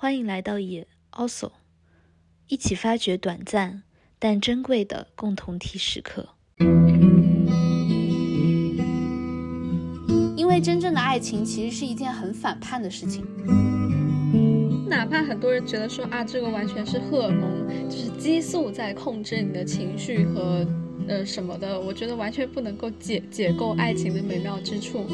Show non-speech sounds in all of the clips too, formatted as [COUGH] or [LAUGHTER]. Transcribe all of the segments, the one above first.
欢迎来到也 also，一起发掘短暂但珍贵的共同体时刻。因为真正的爱情其实是一件很反叛的事情，哪怕很多人觉得说啊，这个完全是荷尔蒙，就是激素在控制你的情绪和呃什么的，我觉得完全不能够解解构爱情的美妙之处。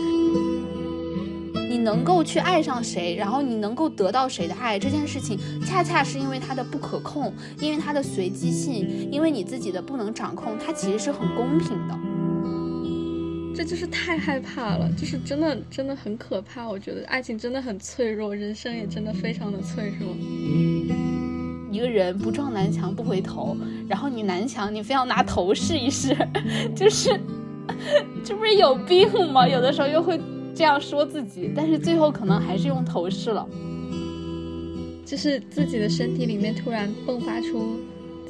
你能够去爱上谁，然后你能够得到谁的爱，这件事情恰恰是因为它的不可控，因为它的随机性，因为你自己的不能掌控，它其实是很公平的。这就是太害怕了，就是真的真的很可怕。我觉得爱情真的很脆弱，人生也真的非常的脆弱。一个人不撞南墙不回头，然后你南墙你非要拿头试一试，[LAUGHS] 就是这不是有病吗？有的时候又会这样说自己，但是最后可能还是用头饰了。就是自己的身体里面突然迸发出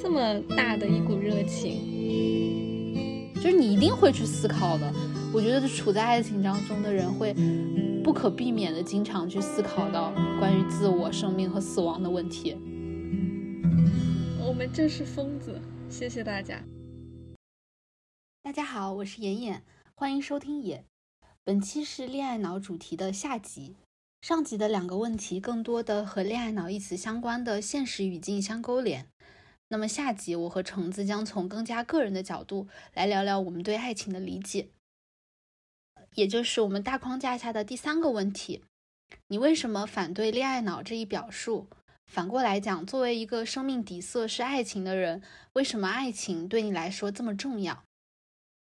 这么大的一股热情，就是你一定会去思考的。我觉得处在爱情当中的人会不可避免的经常去思考到关于自我、生命和死亡的问题。我们就是疯子，谢谢大家。大家好，我是妍妍，欢迎收听也。本期是恋爱脑主题的下集。上集的两个问题更多的和恋爱脑一词相关的现实语境相勾连。那么下集我和橙子将从更加个人的角度来聊聊我们对爱情的理解。也就是我们大框架下的第三个问题：你为什么反对恋爱脑这一表述？反过来讲，作为一个生命底色是爱情的人，为什么爱情对你来说这么重要？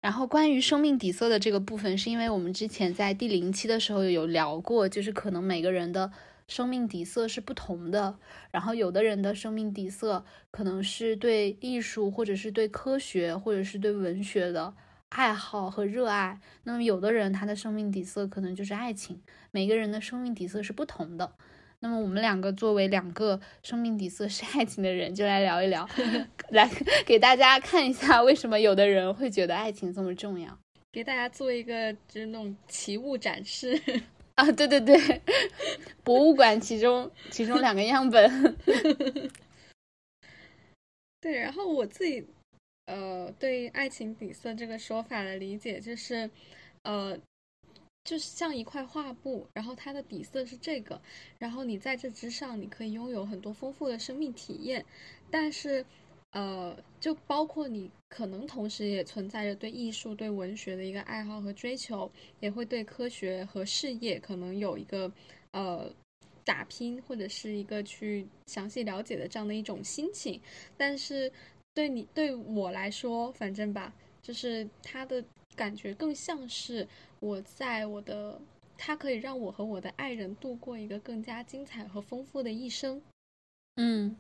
然后关于生命底色的这个部分，是因为我们之前在第零期的时候有聊过，就是可能每个人的生命底色是不同的。然后有的人的生命底色可能是对艺术，或者是对科学，或者是对文学的。爱好和热爱，那么有的人他的生命底色可能就是爱情，每个人的生命底色是不同的。那么我们两个作为两个生命底色是爱情的人，就来聊一聊，[LAUGHS] 来给大家看一下为什么有的人会觉得爱情这么重要，给大家做一个就是那种奇物展示 [LAUGHS] 啊，对对对，[LAUGHS] 博物馆其中其中两个样本，对，然后我自己。呃，对爱情底色这个说法的理解就是，呃，就是像一块画布，然后它的底色是这个，然后你在这之上，你可以拥有很多丰富的生命体验，但是，呃，就包括你可能同时也存在着对艺术、对文学的一个爱好和追求，也会对科学和事业可能有一个呃打拼或者是一个去详细了解的这样的一种心情，但是。对你对我来说，反正吧，就是它的感觉更像是我在我的，它可以让我和我的爱人度过一个更加精彩和丰富的一生。嗯，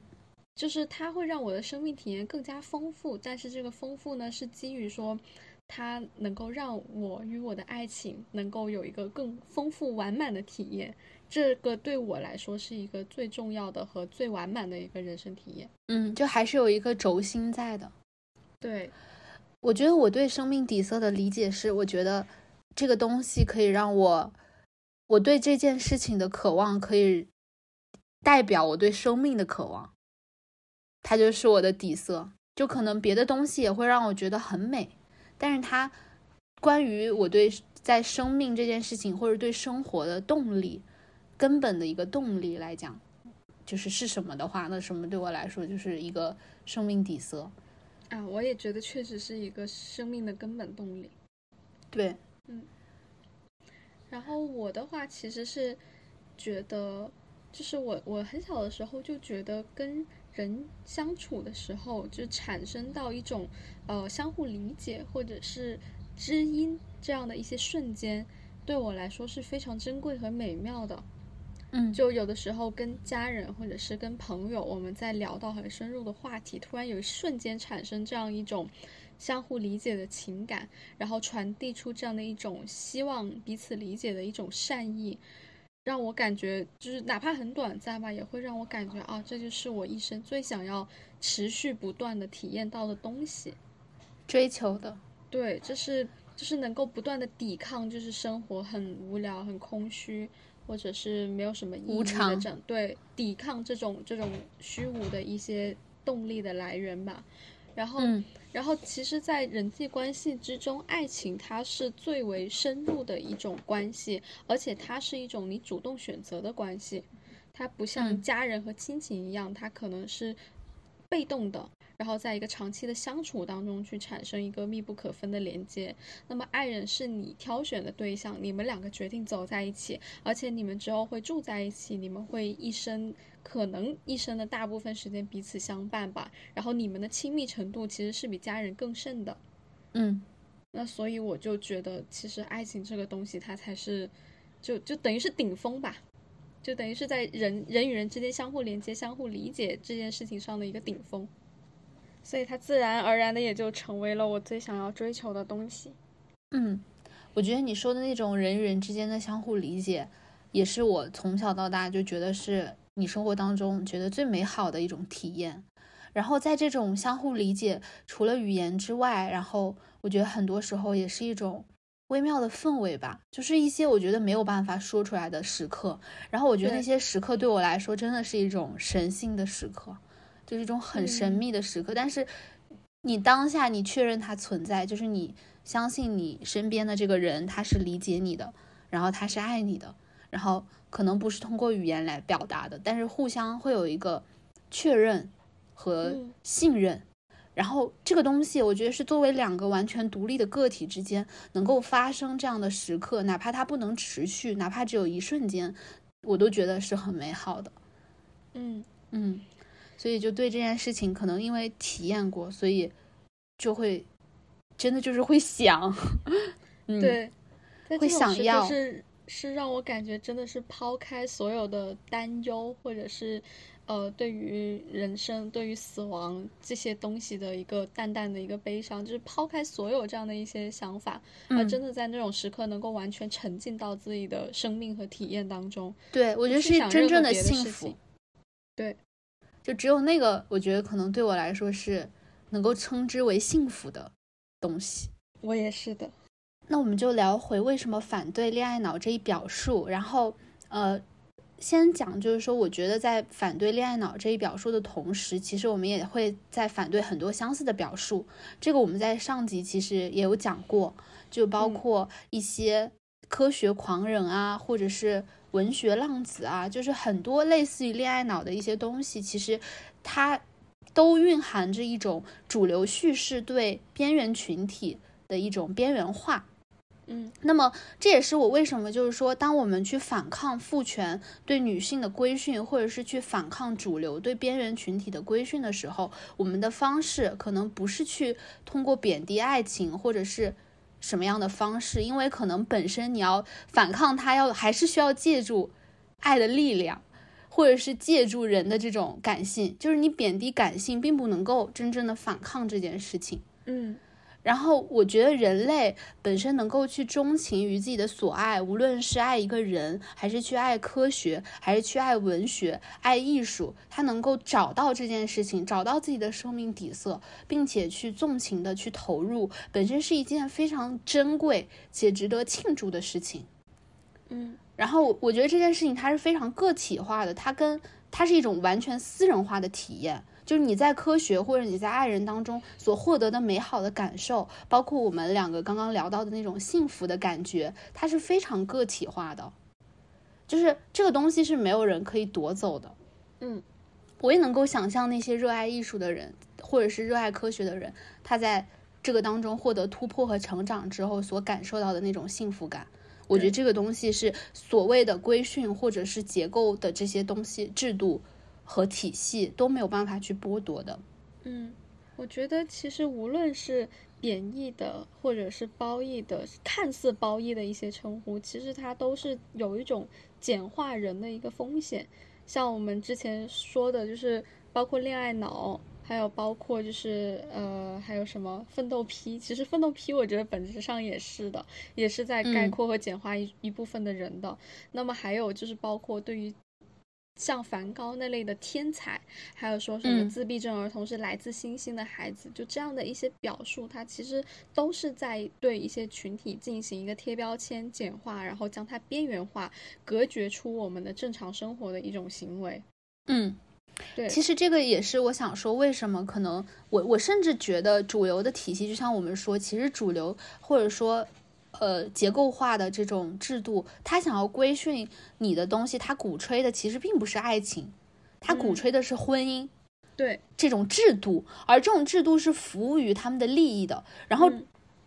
就是它会让我的生命体验更加丰富，但是这个丰富呢，是基于说，它能够让我与我的爱情能够有一个更丰富完满的体验。这个对我来说是一个最重要的和最完满的一个人生体验。嗯，就还是有一个轴心在的。对，我觉得我对生命底色的理解是，我觉得这个东西可以让我，我对这件事情的渴望可以代表我对生命的渴望，它就是我的底色。就可能别的东西也会让我觉得很美，但是它关于我对在生命这件事情或者对生活的动力。根本的一个动力来讲，就是是什么的话，那什么对我来说就是一个生命底色啊！我也觉得确实是一个生命的根本动力。对，嗯。然后我的话其实是觉得，就是我我很小的时候就觉得跟人相处的时候，就产生到一种呃相互理解或者是知音这样的一些瞬间，对我来说是非常珍贵和美妙的。嗯，就有的时候跟家人或者是跟朋友，我们在聊到很深入的话题，突然有一瞬间产生这样一种相互理解的情感，然后传递出这样的一种希望彼此理解的一种善意，让我感觉就是哪怕很短暂吧，也会让我感觉啊，这就是我一生最想要持续不断的体验到的东西，追求的，对，就是就是能够不断的抵抗，就是生活很无聊、很空虚。或者是没有什么意义的无常这样对抵抗这种这种虚无的一些动力的来源吧。然后，嗯然后其实，在人际关系之中，爱情它是最为深入的一种关系，而且它是一种你主动选择的关系，它不像嗯家人和亲情一样，它可能是被动的，然后在一个长期的相处当中去产生一个密不可分的连接。那么，爱人是你挑选的对象，你们两个决定走在一起，而且你们之后会住在一起，你们会一生可能一生的大部分时间彼此相伴吧。然后你们的亲密程度其实是比家人更甚的。嗯那所以我就觉得，其实爱情这个东西，它才是，就就等于是顶峰吧，就等于是在人人与人之间相互连接、相互理解这件事情上的一个顶峰。所以它自然而然的也就成为了我最想要追求的东西。嗯，我觉得你说的那种人与人之间的相互理解，也是我从小到大就觉得是你生活当中觉得最美好的一种体验。然后在这种相互理解，除了语言之外，然后我觉得很多时候也是一种微妙的氛围吧，就是一些我觉得没有办法说出来的时刻。然后我觉得那些时刻对我来说真的是一种神性的时刻，就是一种很神嗯秘的时刻。但是你当下你确认它存在，就是你相信你身边的这个人他是理解你的，然后他是爱你的，然后可能不是通过语言来表达的，但是互相会有一个确认和嗯信任。然后这个东西，我觉得是作为两个完全独立的个体之间能够发生这样的时刻，哪怕它不能持续，哪怕只有一瞬间，我都觉得是很美好的。嗯嗯，所以就对这件事情，可能因为体验过，所以就会真的就是会想，嗯，对，在会想要是是让我感觉真的是抛开所有的担忧，或者是呃对于人生、对于死亡这些东西的一个淡淡的一个悲伤，就是抛开所有这样的一些想法，而嗯真的在那种时刻能够完全沉浸到自己的生命和体验当中。对我觉得是真正的幸福。对，就只有那个，我觉得可能对我来说是能够称之为幸福的东西。我也是的。那我们就聊回为什么反对恋爱脑这一表述，然后呃，先讲就是说，我觉得在反对恋爱脑这一表述的同时，其实我们也会在反对很多相似的表述。这个我们在上集其实也有讲过，就包嗯括一些科学狂人啊，或者是文学浪子啊，就是很多类似于恋爱脑的一些东西，其实它都蕴含着一种主流叙事对边缘群体的一种边缘化。嗯那么，这也是我为什么就是说，当我们去反抗父权对女性的规训，或者是去反抗主流对边缘群体的规训的时候，我们的方式可能不是去通过贬低爱情，或者是什么样的方式，因为可能本身你要反抗他，要还是需要借助爱的力量。或者是借助人的这种感性，就是你贬低感性，并不能够真正的反抗这件事情。嗯然后我觉得人类本身能够去钟情于自己的所爱，无论是爱一个人，还是去爱科学，还是去爱文学、爱艺术，他能够找到这件事情，找到自己的生命底色，并且去纵情的去投入，本身是一件非常珍贵且值得庆祝的事情。嗯然后我觉得这件事情它是非常个体化的，它跟它是一种完全私人化的体验。就是你在科学或者你在爱人当中所获得的美好的感受，包括我们两个刚刚聊到的那种幸福的感觉，它是非常个体化的。就是这个东西是没有人可以夺走的。嗯我也能够想象那些热爱艺术的人，或者是热爱科学的人，他在这个当中获得突破和成长之后所感受到的那种幸福感。我觉得这个东西是所谓的规训或者是结构的这些东西、制度和体系都没有办法去剥夺的。嗯，我觉得其实无论是贬义的或者是褒义的，看似褒义的一些称呼，其实它都是有一种简化人的一个风险。像我们之前说的，就是包括恋爱脑，还有包括就是呃，还有什么奋斗批。其实奋斗批，我觉得本质上也是的，也是在概嗯括和简化一、一部分的人的。那么还有就是包括对于像梵高那类的天才，还有说什么自闭症儿童是来自星星的孩子，就这样的一些表述，它其实都是在对一些群体进行一个贴标签、简化，然后将它边缘化、隔绝出我们的正常生活的一种行为。嗯，对，其实这个也是我想说，为什么可能我我甚至觉得主流的体系，就像我们说，其实主流或者说。呃，结构化的这种制度，他想要规训你的东西，他鼓吹的其实并不是爱情，他鼓吹的是婚姻，对这种制度，而这种制度是服务于他们的利益的。然后，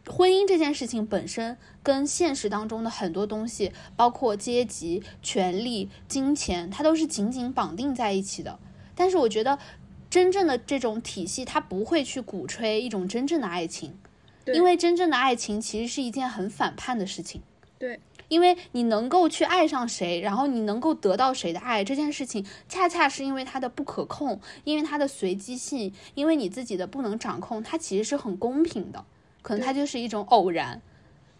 婚姻这件事情本身跟现实当中的很多东西，包括阶级、权力、金钱，它都是紧紧绑定在一起的。但是，我觉得真正的这种体系，它不会去鼓吹一种真正的爱情。因为真正的爱情其实是一件很反叛的事情，对，因为你能够去爱上谁，然后你能够得到谁的爱，这件事情恰恰是因为它的不可控，因为它的随机性，因为你自己的不能掌控，它其实是很公平的，可能它就是一种偶然，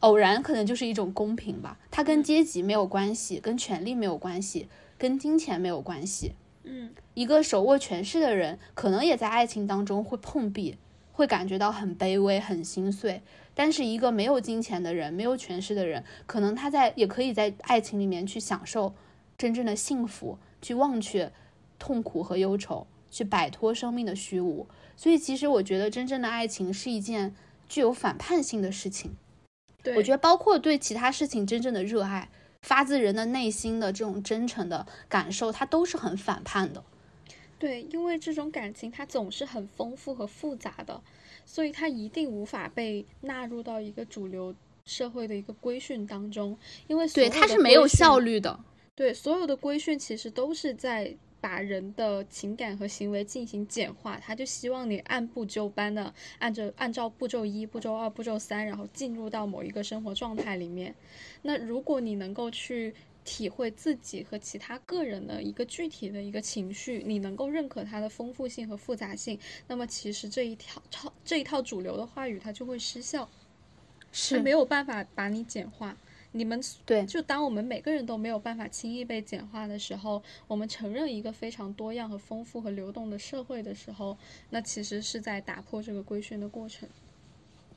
偶然可能就是一种公平吧，它跟阶级没有关系，跟权力没有关系，跟金钱没有关系，嗯，一个手握权势的人，可能也在爱情当中会碰壁。会感觉到很卑微、很心碎，但是一个没有金钱的人、没有权势的人，可能他在也可以在爱情里面去享受真正的幸福，去忘却痛苦和忧愁，去摆脱生命的虚无。所以，其实我觉得真正的爱情是一件具有反叛性的事情。对我觉得，包括对其他事情真正的热爱，发自人的内心的这种真诚的感受，它都是很反叛的。对，因为这种感情它总是很丰富和复杂的，所以它一定无法被纳入到一个主流社会的一个规训当中。因为对它是没有效率的。对，所有的规训其实都是在把人的情感和行为进行简化，他就希望你按部就班的按着按照步骤一、步骤二、步骤三，然后进入到某一个生活状态里面。那如果你能够去。体会自己和其他个人的一个具体的一个情绪，你能够认可它的丰富性和复杂性，那么其实这一条套这一套主流的话语它就会失效，是没有办法把你简化。你们对，就当我们每个人都没有办法轻易被简化的时候，我们承认一个非常多样和丰富和流动的社会的时候，那其实是在打破这个规训的过程。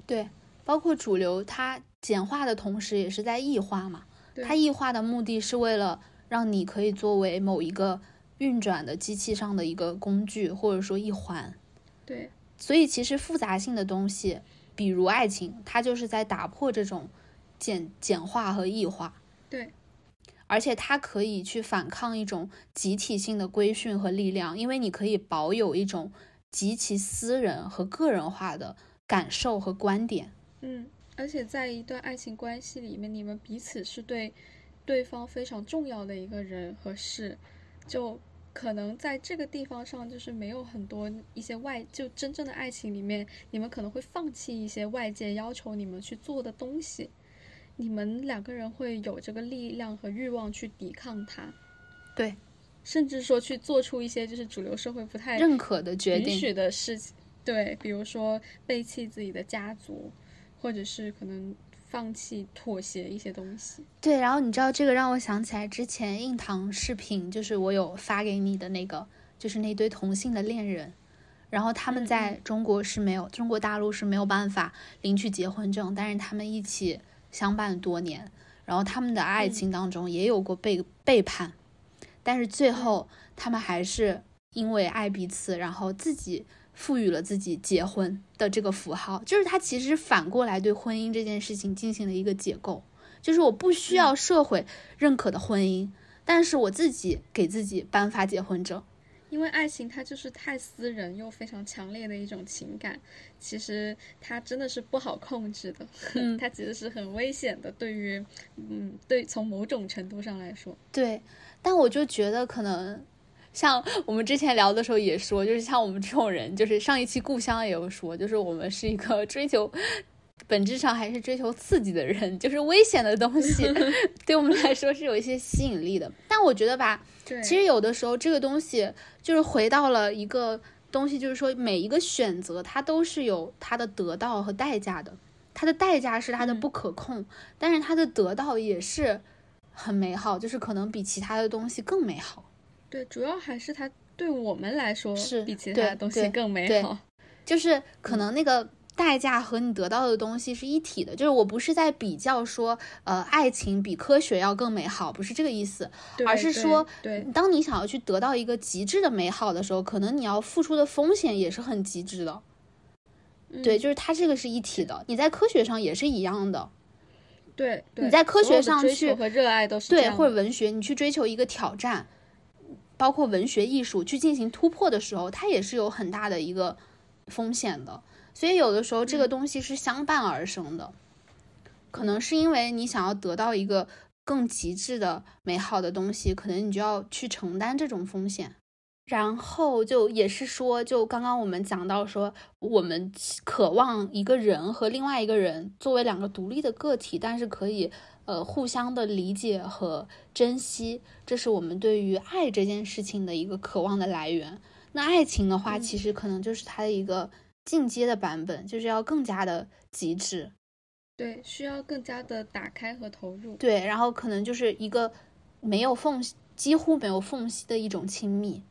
对，包括主流它简化的同时，也是在异化嘛。它异化的目的是为了让你可以作为某一个运转的机器上的一个工具，或者说一环。对，所以其实复杂性的东西，比如爱情，它就是在打破这种简简化和异化。对，而且它可以去反抗一种集体性的规训和力量，因为你可以保有一种极其私人和个人化的感受和观点。嗯。而且在一段爱情关系里面，你们彼此是对对方非常重要的一个人和事，就可能在这个地方上，就是没有很多一些外，就真正的爱情里面，你们可能会放弃一些外界要求你们去做的东西，你们两个人会有这个力量和欲望去抵抗它，对，甚至说去做出一些就是主流社会不太认可的决定、允许的事情，对，比如说背弃自己的家族。或者是可能放弃妥协一些东西。对，然后你知道这个让我想起来之前硬糖视频，就是我有发给你的那个，就是那对同性的恋人，然后他们在中国是没有，中国大陆是没有办法领取结婚证，但是他们一起相伴多年，然后他们的爱情当中也有过背背叛，但是最后他们还是因为爱彼此，然后自己。赋予了自己结婚的这个符号，就是他其实反过来对婚姻这件事情进行了一个解构，就是我不需要社会认可的婚姻，但是我自己给自己颁发结婚证，因为爱情它就是太私人又非常强烈的一种情感，其实它真的是不好控制的，[LAUGHS] 它其实是很危险的，对于，嗯，对，从某种程度上来说，对，但我就觉得可能。像我们之前聊的时候也说，就是像我们这种人，就是上一期故乡也有说，就是我们是一个追求本质上还是追求刺激的人，[LAUGHS] 就是危险的东西 [LAUGHS] 对我们来说是有一些吸引力的。但我觉得吧，其实有的时候这个东西就是回到了一个东西，就是说每一个选择它都是有它的得到和代价的，它的代价是它的不可控，但是它的得到也是很美好，就是可能比其他的东西更美好。对，主要还是它对我们来说是比其他的东西更美好。就是 [LAUGHS] 可能那个代价和你得到的东西是一体的，就是我不是在比较说，呃，爱情比科学要更美好，不是这个意思，而是说对，对当你想要去得到一个极致的美好的时候，可能你要付出的风险也是很极致的。对，嗯就是它这个是一体的，你在科学上也是一样的。对对，你在科学上去和热爱都是对，或者文学，你去追求一个挑战，包括文学艺术去进行突破的时候，它也是有很大的一个风险的。所以有的时候这个东西是相伴而生的，可能是因为你想要得到一个更极致的美好的东西，可能你就要去承担这种风险。然后就也是说，就刚刚我们讲到说，我们渴望一个人和另外一个人作为两个独立的个体，但是可以呃互相的理解和珍惜，这是我们对于爱这件事情的一个渴望的来源。那爱情的话，嗯其实可能就是它的一个进阶的版本，就是要更加的极致。对，需要更加的打开和投入。对，然后可能就是一个没有缝隙，几乎没有缝隙的一种亲密。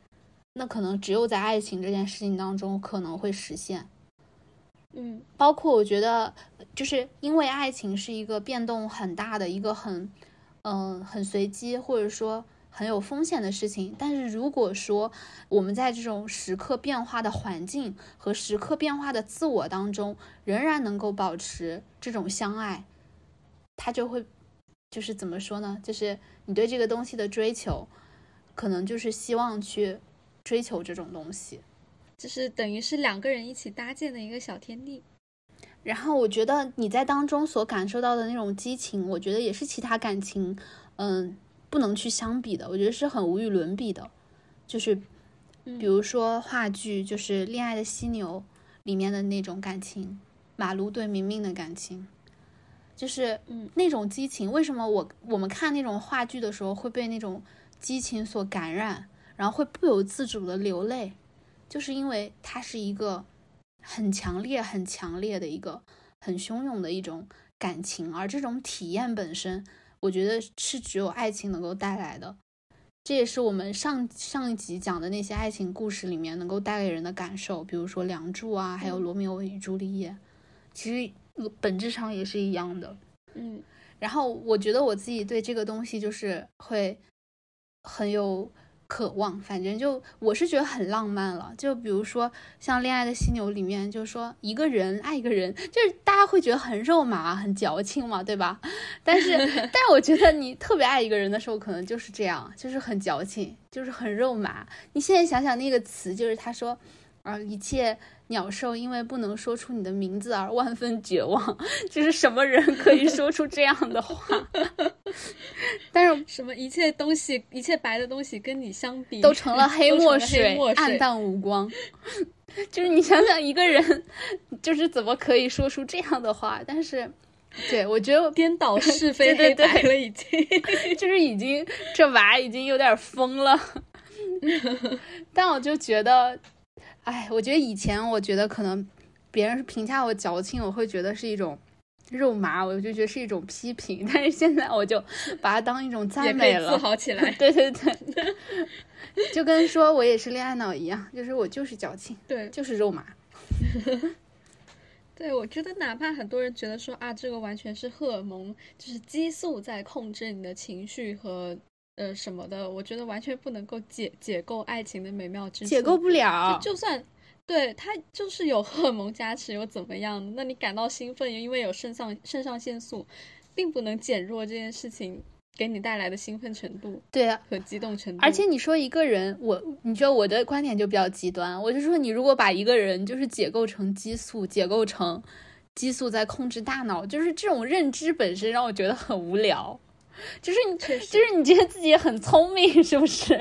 那可能只有在爱情这件事情当中可能会实现。嗯包括我觉得，就是因为爱情是一个变动很大的一个很，嗯、很随机或者说很有风险的事情。但是如果说我们在这种时刻变化的环境和时刻变化的自我当中，仍然能够保持这种相爱，它就会，就是怎么说呢？就是你对这个东西的追求，可能就是希望去追求这种东西。就是等于是两个人一起搭建的一个小天地。然后我觉得你在当中所感受到的那种激情，我觉得也是其他感情，嗯，不能去相比的。我觉得是很无与伦比的。就是比如说话剧，就是《恋爱的犀牛》里面的那种感情，马路对明明的感情，就是嗯那种激情。为什么我我们看那种话剧的时候会被那种激情所感染，然后会不由自主的流泪？就是因为它是一个很强烈、很强烈的一个很汹涌的一种感情，而这种体验本身，我觉得是只有爱情能够带来的。这也是我们上上一集讲的那些爱情故事里面能够带给人的感受，比如说《梁祝》啊，还有《罗密欧与朱丽叶》，其实呃本质上也是一样的。嗯然后我觉得我自己对这个东西就是会很有渴望，反正就我是觉得很浪漫了。就比如说像《恋爱的犀牛》里面，就是说一个人爱一个人，就是大家会觉得很肉麻、很矫情嘛，对吧？[LAUGHS] 但是，[LAUGHS] 但是我觉得你特别爱一个人的时候，可能就是这样，就是很矫情，就是很肉麻。你现在想想那个词，就是他说，啊，一切鸟兽因为不能说出你的名字而万分绝望，[LAUGHS] 就是什么人可以说出这样的话？但是 [LAUGHS] 什么一切东西，一切白的东西跟你相比，都成了黑墨水，黑墨水暗淡无光。[LAUGHS] 就是你想想，一个人就是怎么可以说出这样的话？但是，对我觉得颠倒是 [LAUGHS] 非对对对黑白了，已经。就是已经这娃已经有点疯了。但我就觉得，哎，我觉得以前我觉得可能别人评价我矫情，我会觉得是一种肉麻，我就觉得是一种批评。[LAUGHS] 但是现在我就把它当一种赞美了自。豪起来。对对对，就跟说我也是恋爱脑一样，就是我就是矫情，对就是肉麻。[LAUGHS] 对，我觉得哪怕很多人觉得说啊，这个完全是荷尔蒙，就是激素在控制你的情绪和呃什么的，我觉得完全不能够解解构爱情的美妙之处。解构不了。就就算对它就是有荷尔蒙加持又怎么样？那你感到兴奋，因为有肾上肾上腺素，并不能减弱这件事情给你带来的兴奋程度对啊，和激动程度。而且你说一个人，我你知道我的观点就比较极端，我就说你如果把一个人就是解构成激素，解构成激素在控制大脑，就是这种认知本身让我觉得很无聊。就是你，确实就是你觉得自己很聪明，[LAUGHS] 是不是？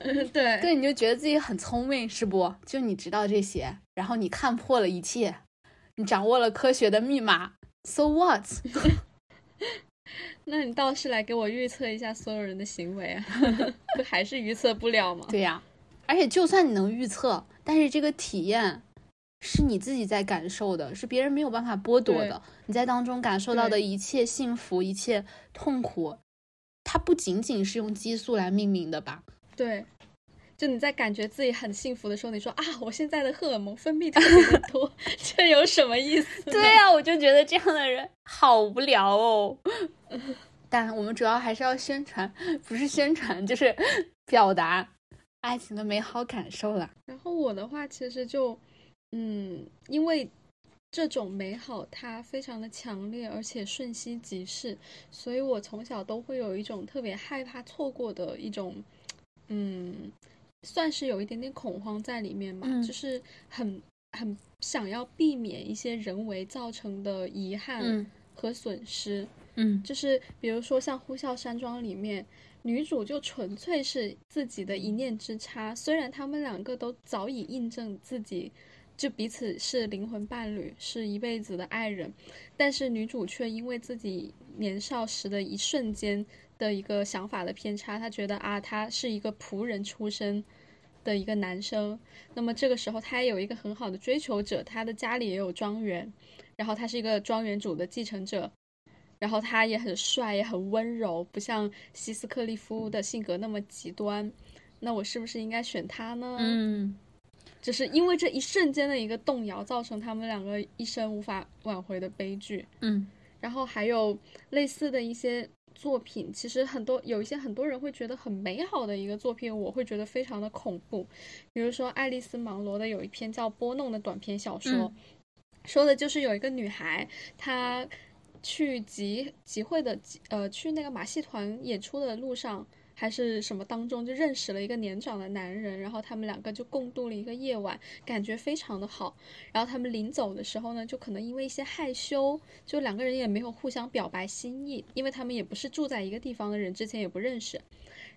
嗯 [LAUGHS] 对对，你就觉得自己很聪明，是不？就你知道这些，然后你看破了一切，你掌握了科学的密码，so what？[LAUGHS] 那你倒是来给我预测一下所有人的行为啊，不还是预测不了吗？对呀、而且就算你能预测，但是这个体验是你自己在感受的，是别人没有办法剥夺的。你在当中感受到的一切幸福、一切痛苦，它不仅仅是用激素来命名的吧？对就你在感觉自己很幸福的时候，你说啊，我现在的荷尔蒙分泌特别的多，[LAUGHS] 这有什么意思？对呀，我就觉得这样的人好无聊哦。[LAUGHS] 但我们主要还是要宣传，不是宣传就是表达爱情的美好感受了。然后我的话，其实就嗯，因为。这种美好它非常的强烈，而且瞬息即逝，所以我从小都会有一种特别害怕错过的一种，嗯，算是有一点点恐慌在里面吧，就是很很想要避免一些人为造成的遗憾和损失。嗯，就是比如说像《呼啸山庄》里面，女主就纯粹是自己的一念之差，虽然他们两个都早已印证自己。就彼此是灵魂伴侣，是一辈子的爱人，但是女主却因为自己年少时的一瞬间的一个想法的偏差，她觉得啊，他是一个仆人出身的一个男生，那么这个时候他也有一个很好的追求者，他的家里也有庄园，然后他是一个庄园主的继承者，然后他也很帅，也很温柔，不像希斯克利夫的性格那么极端，那我是不是应该选他呢？嗯。就是因为这一瞬间的一个动摇，造成他们两个一生无法挽回的悲剧。嗯，然后还有类似的一些作品，其实很多有一些很多人会觉得很美好的一个作品，我会觉得非常的恐怖。比如说爱丽丝·芒罗的有一篇叫《波弄》的短篇小说，说的就是有一个女孩，她去集集会的呃去那个马戏团演出的路上。还是什么当中就认识了一个年长的男人，然后他们两个就共度了一个夜晚，感觉非常的好。然后他们临走的时候呢，就可能因为一些害羞，就两个人也没有互相表白心意，因为他们也不是住在一个地方的人，之前也不认识。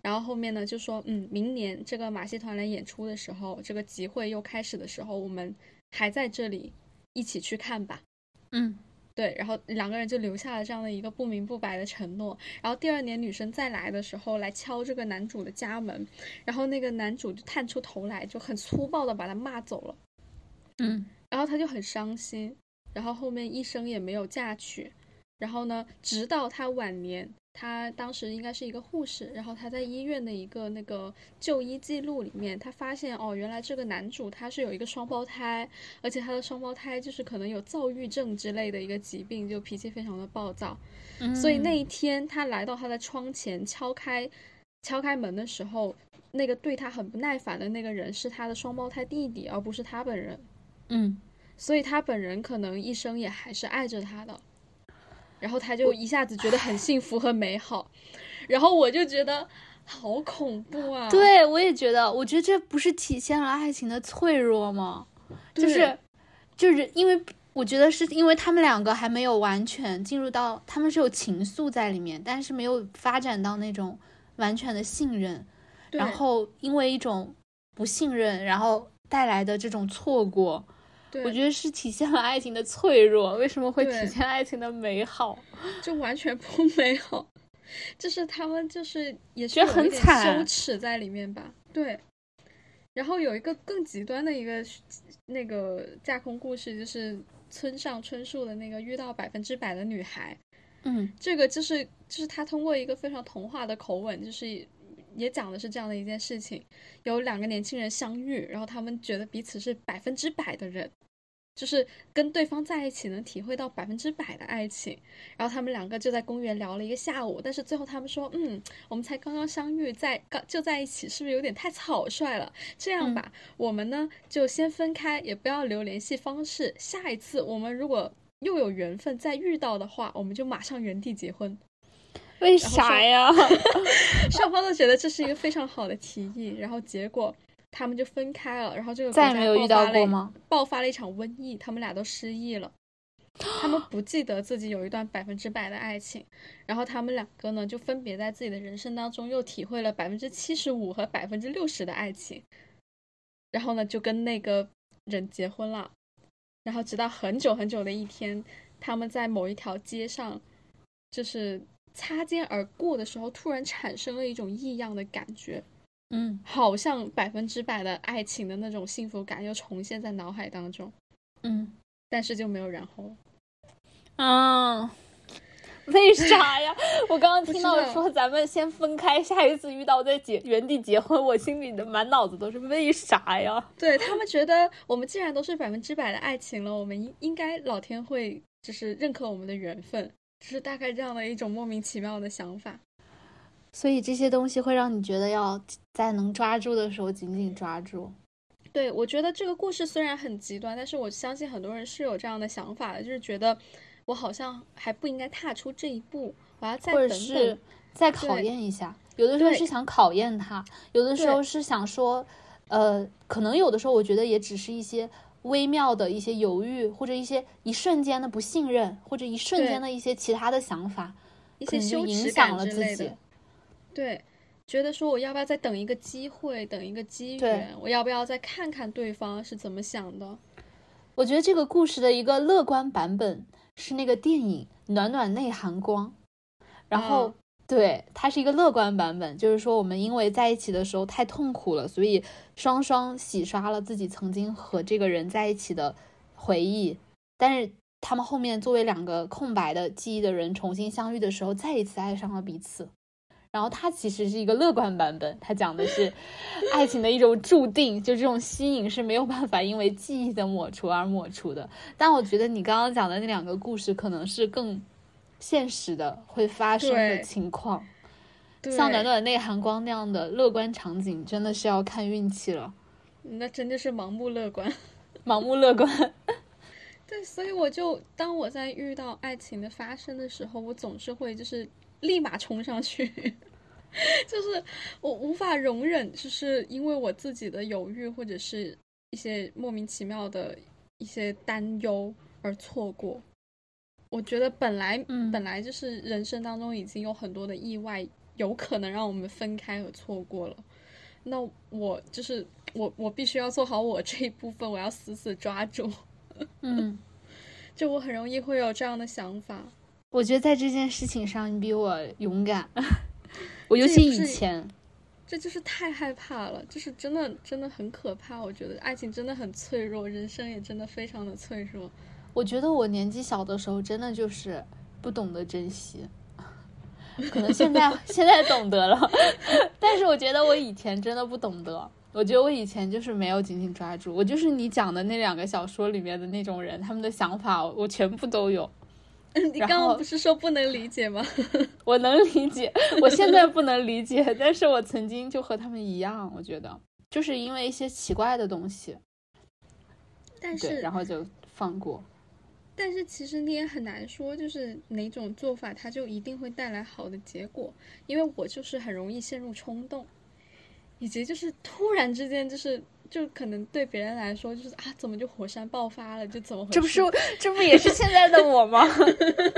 然后后面呢，就说嗯，明年这个马戏团来演出的时候，这个集会又开始的时候，我们还在这里一起去看吧。嗯。对，然后两个人就留下了这样的一个不明不白的承诺。然后第二年女生再来的时候，来敲这个男主的家门，然后那个男主就探出头来，就很粗暴的把他骂走了。嗯，然后他就很伤心，然后后面一生也没有嫁娶。然后呢，直到他晚年。他当时应该是一个护士，然后他在医院的一个那个就医记录里面，他发现哦，原来这个男主他是有一个双胞胎，而且他的双胞胎就是可能有躁郁症之类的一个疾病，就脾气非常的暴躁。所以那一天他来到他的窗前敲开敲开门的时候，那个对他很不耐烦的那个人是他的双胞胎弟弟，而不是他本人。嗯，所以他本人可能一生也还是爱着他的。然后他就一下子觉得很幸福和美好，然后我就觉得好恐怖啊！对我也觉得，我觉得这不是体现了爱情的脆弱吗？就是，就是因为我觉得是因为他们两个还没有完全进入到，他们是有情愫在里面，但是没有发展到那种完全的信任。然后因为一种不信任，然后带来的这种错过。我觉得是体现了爱情的脆弱，为什么会体现爱情的美好？[LAUGHS] 就完全不美好，就是他们就是也是很惨，羞耻在里面吧？对。然后有一个更极端的一个那个架空故事，就是村上春树的那个遇到百分之百的女孩。嗯，这个就是就是他通过一个非常童话的口吻，就是也讲的是这样的一件事情：有两个年轻人相遇，然后他们觉得彼此是百分之百的人。就是跟对方在一起能体会到百分之百的爱情，然后他们两个就在公园聊了一个下午，但是最后他们说，嗯，我们才刚刚相遇，在刚就在一起，是不是有点太草率了？这样吧，我们呢就先分开，也不要留联系方式。下一次我们如果又有缘分再遇到的话，我们就马上原地结婚。为啥呀？[LAUGHS] 双方都觉得这是一个非常好的提议，然后结果。他们就分开了，然后这个再也没有遇到过吗？爆发了一场瘟疫，他们俩都失忆了，他们不记得自己有一段百分之百的爱情，然后他们两个呢，就分别在自己的人生当中又体会了百分之七十五和百分之六十的爱情，然后呢，就跟那个人结婚了，然后直到很久很久的一天，他们在某一条街上，就是擦肩而过的时候，突然产生了一种异样的感觉。嗯，好像百分之百的爱情的那种幸福感又重现在脑海当中，嗯，但是就没有然后了。啊，为啥呀？[LAUGHS] 我刚刚听到说咱们先分开，下一次遇到再结原地结婚，我心里的满脑子都是为啥呀？对他们觉得我们既然都是百分之百的爱情了，我们应应该老天会就是认可我们的缘分，就是大概这样的一种莫名其妙的想法。所以这些东西会让你觉得要在能抓住的时候紧紧抓住。对，我觉得这个故事虽然很极端，但是我相信很多人是有这样的想法的，就是觉得我好像还不应该踏出这一步，我要再或等等。者是再考验一下。有的时候是想考验他，有的时候是想说，呃，可能有的时候我觉得也只是一些微妙的一些犹豫，或者一些一瞬间的不信任，或者一瞬间的一些其他的想法，一些羞耻影响感了自己。对，觉得说我要不要再等一个机会，等一个机缘，我要不要再看看对方是怎么想的？我觉得这个故事的一个乐观版本是那个电影《暖暖内含光》，然后、嗯对它是一个乐观版本，就是说我们因为在一起的时候太痛苦了，所以双双洗刷了自己曾经和这个人在一起的回忆，但是他们后面作为两个空白的记忆的人重新相遇的时候，再一次爱上了彼此。然后它其实是一个乐观版本，它讲的是 [LAUGHS] 爱情的一种注定，就这种吸引是没有办法因为记忆的抹除而抹除的。但我觉得你刚刚讲的那两个故事可能是更现实的会发生的情况，对，像暖暖内含光那样的乐观场景，真的是要看运气了，那真的是盲目乐观。[LAUGHS] 盲目乐观。[LAUGHS] 对，所以我就当我在遇到爱情的发生的时候，我总是会就是立马冲上去，[LAUGHS] 就是我无法容忍，就是因为我自己的犹豫或者是一些莫名其妙的一些担忧而错过。我觉得本来、嗯本来就是人生当中已经有很多的意外，有可能让我们分开和错过了。那我就是我，我必须要做好我这一部分，我要死死抓住。[LAUGHS] 嗯，就我很容易会有这样的想法。我觉得在这件事情上你比我勇敢，[LAUGHS] 我尤其以前。这就是太害怕了，就是真的真的很可怕。我觉得爱情真的很脆弱，人生也真的非常的脆弱。我觉得我年纪小的时候真的就是不懂得珍惜，可能现在 [LAUGHS] 现在懂得了，[LAUGHS] 但是我觉得我以前真的不懂得。我觉得我以前就是没有紧紧抓住，我就是你讲的那两个小说里面的那种人，他们的想法我全部都有，[LAUGHS] 你刚刚不是说不能理解吗？我能理解，我现在不能理解，但是我曾经就和他们一样，我觉得就是因为一些奇怪的东西，但是然后就放过。但是其实你也很难说，就是哪种做法它就一定会带来好的结果，因为我就是很容易陷入冲动，以及就是突然之间就是就可能对别人来说就是啊怎么就火山爆发了，就怎么回事？这不是这不也是现在的我吗？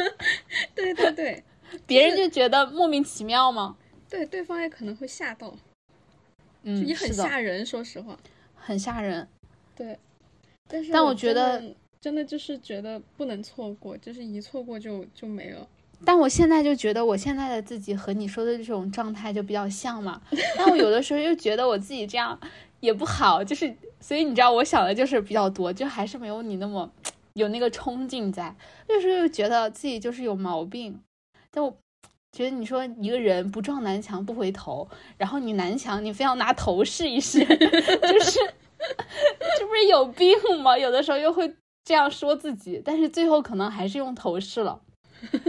[LAUGHS] 对对对别人就觉得莫名其妙吗？对，对方也可能会吓到，嗯，也很吓人，说实话。很吓人。对，但是但我我觉得真的就是觉得不能错过，就是一错过就就没了。但我现在就觉得我现在的自己和你说的这种状态就比较像嘛。但我有的时候又觉得我自己这样也不好，就是所以你知道我想的就是比较多，就还是没有你那么有那个冲劲在。有时候又觉得自己就是有毛病，但我觉得你说一个人不撞南墙不回头，然后你南墙你非要拿头试一试，[LAUGHS] 就是 [LAUGHS] 这不是有病吗？有的时候又会这样说自己，但是最后可能还是用头饰了。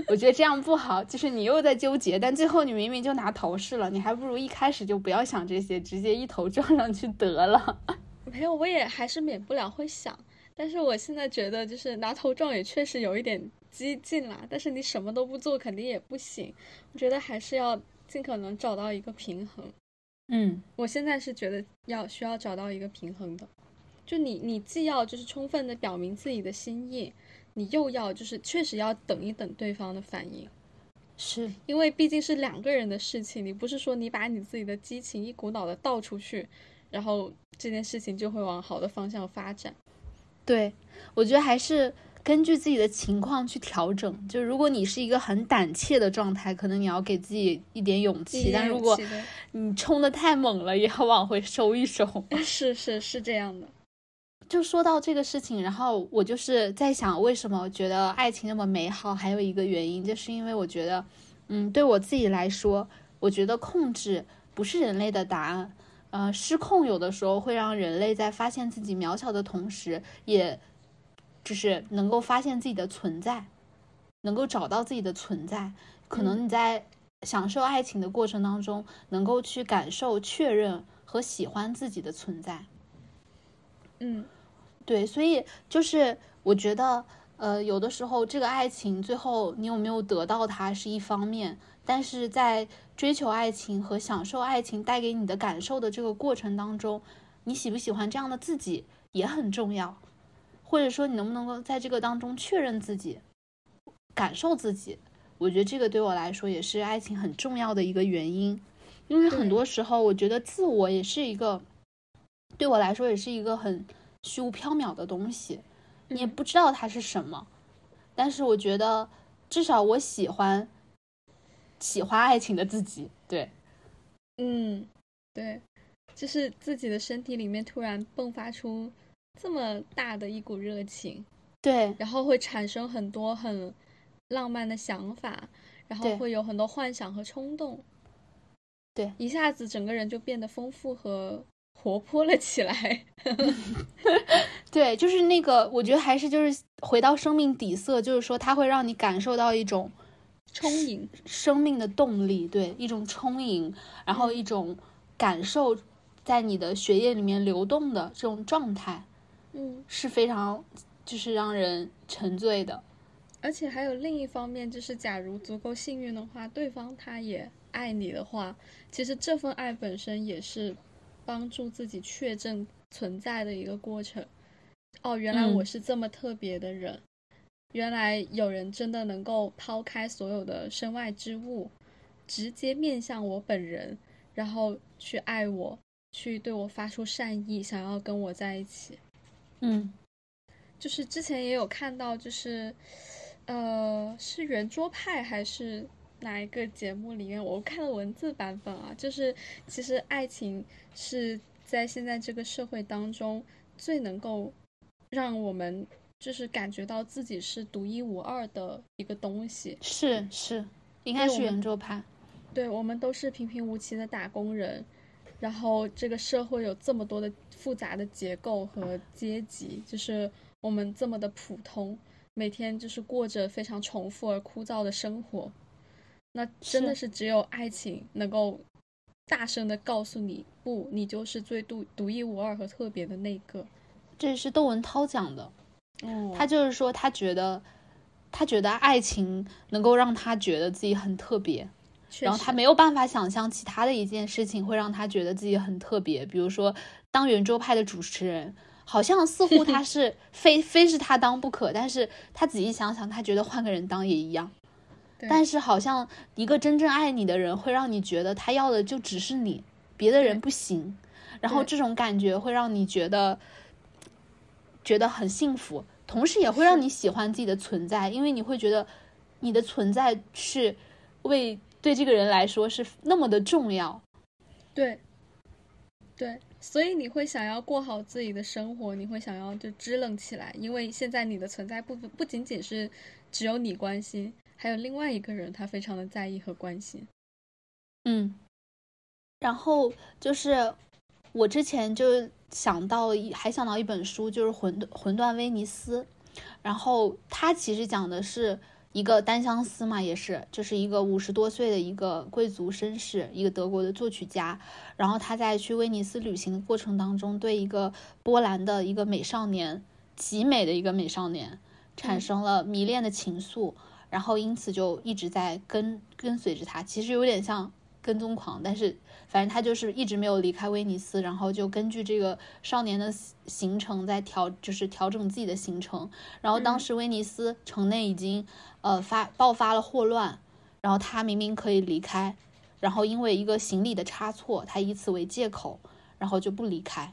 我觉得这样不好，就是你又在纠结，但最后你明明就拿头饰了，你还不如一开始就不要想这些，直接一头撞上去得了。[LAUGHS] 没有，我也还是免不了会想，但是我现在觉得就是拿头撞也确实有一点激进啦。但是你什么都不做肯定也不行，我觉得还是要尽可能找到一个平衡。嗯，我现在是觉得要需要找到一个平衡的，就你你既要就是充分的表明自己的心意，你又要就是确实要等一等对方的反应。是，因为毕竟是两个人的事情，你不是说你把你自己的激情一股脑的倒出去，然后这件事情就会往好的方向发展。对，我觉得还是根据自己的情况去调整。就如果你是一个很胆怯的状态，可能你要给自己一点勇气；但如果你冲的太猛了，也要往回收一收。[LAUGHS] 是是是这样的，就说到这个事情，然后我就是在想，为什么觉得爱情那么美好？还有一个原因，就是因为我觉得，嗯，对我自己来说，我觉得控制不是人类的答案。呃，失控有的时候会让人类在发现自己渺小的同时，也就是能够发现自己的存在，能够找到自己的存在。可能你在享受爱情的过程当中，能够去感受、确认和喜欢自己的存在。嗯，对，所以就是我觉得，呃，有的时候这个爱情最后你有没有得到它是一方面，但是在追求爱情和享受爱情带给你的感受的这个过程当中，你喜不喜欢这样的自己也很重要，或者说你能不能够在这个当中确认自己，感受自己。我觉得这个对我来说也是爱情很重要的一个原因，因为很多时候我觉得自我也是一个，对我来说也是一个很虚无缥缈的东西，你也不知道它是什么，但是我觉得至少我喜欢喜欢爱情的自己，对，嗯，对，就是自己的身体里面突然迸发出这么大的一股热情，对，然后会产生很多很。浪漫的想法，然后会有很多幻想和冲动，对，一下子整个人就变得丰富和活泼了起来。[LAUGHS] 对，就是那个，我觉得还是就是回到生命底色，就是说它会让你感受到一种充盈生命的动力，对，一种充盈，然后一种感受在你的血液里面流动的这种状态，嗯，是非常就是让人沉醉的。而且还有另一方面，就是假如足够幸运的话，对方他也爱你的话，其实这份爱本身也是帮助自己确证存在的一个过程。哦，原来我是这么特别的人，原来有人真的能够抛开所有的身外之物，直接面向我本人，然后去爱我，去对我发出善意，想要跟我在一起。嗯，就是之前也有看到，就是。呃，是圆桌派还是哪一个节目里面？我看了文字版本啊，就是其实爱情是在现在这个社会当中最能够让我们就是感觉到自己是独一无二的一个东西。是是，应该是圆桌派。对，我们都是平平无奇的打工人，然后这个社会有这么多的复杂的结构和阶级，就是我们这么的普通。每天就是过着非常重复而枯燥的生活，那真的是只有爱情能够大声的告诉你，不，你就是最独独一无二和特别的那个。这是窦文涛讲的，哦，他就是说他觉得，他觉得爱情能够让他觉得自己很特别，然后他没有办法想象其他的一件事情会让他觉得自己很特别，比如说当圆桌派的主持人。好像似乎他是 [LAUGHS] 非非是他当不可，但是他仔细想想，他觉得换个人当也一样。但是好像一个真正爱你的人，会让你觉得他要的就只是你，别的人不行。然后这种感觉会让你觉得觉得很幸福，同时也会让你喜欢自己的存在，因为你会觉得你的存在是为对这个人来说是那么的重要。对，对。所以你会想要过好自己的生活，你会想要就支棱起来，因为现在你的存在不不仅仅是只有你关心，还有另外一个人他非常的在意和关心。嗯，然后就是我之前就想到一还想到一本书，就是《魂魂断威尼斯》，然后它其实讲的是。一个单相思嘛，也是，就是一个五十多岁的一个贵族绅士，一个德国的作曲家。然后他在去威尼斯旅行的过程当中，对一个波兰的一个美少年，极美的一个美少年，产生了迷恋的情愫，然后因此就一直在跟跟随着他。其实有点像跟踪狂，但是。反正他就是一直没有离开威尼斯，然后就根据这个少年的行程在调，就是调整自己的行程。然后当时威尼斯城内已经呃发爆发了霍乱，然后他明明可以离开，然后因为一个行李的差错，他以此为借口，然后就不离开，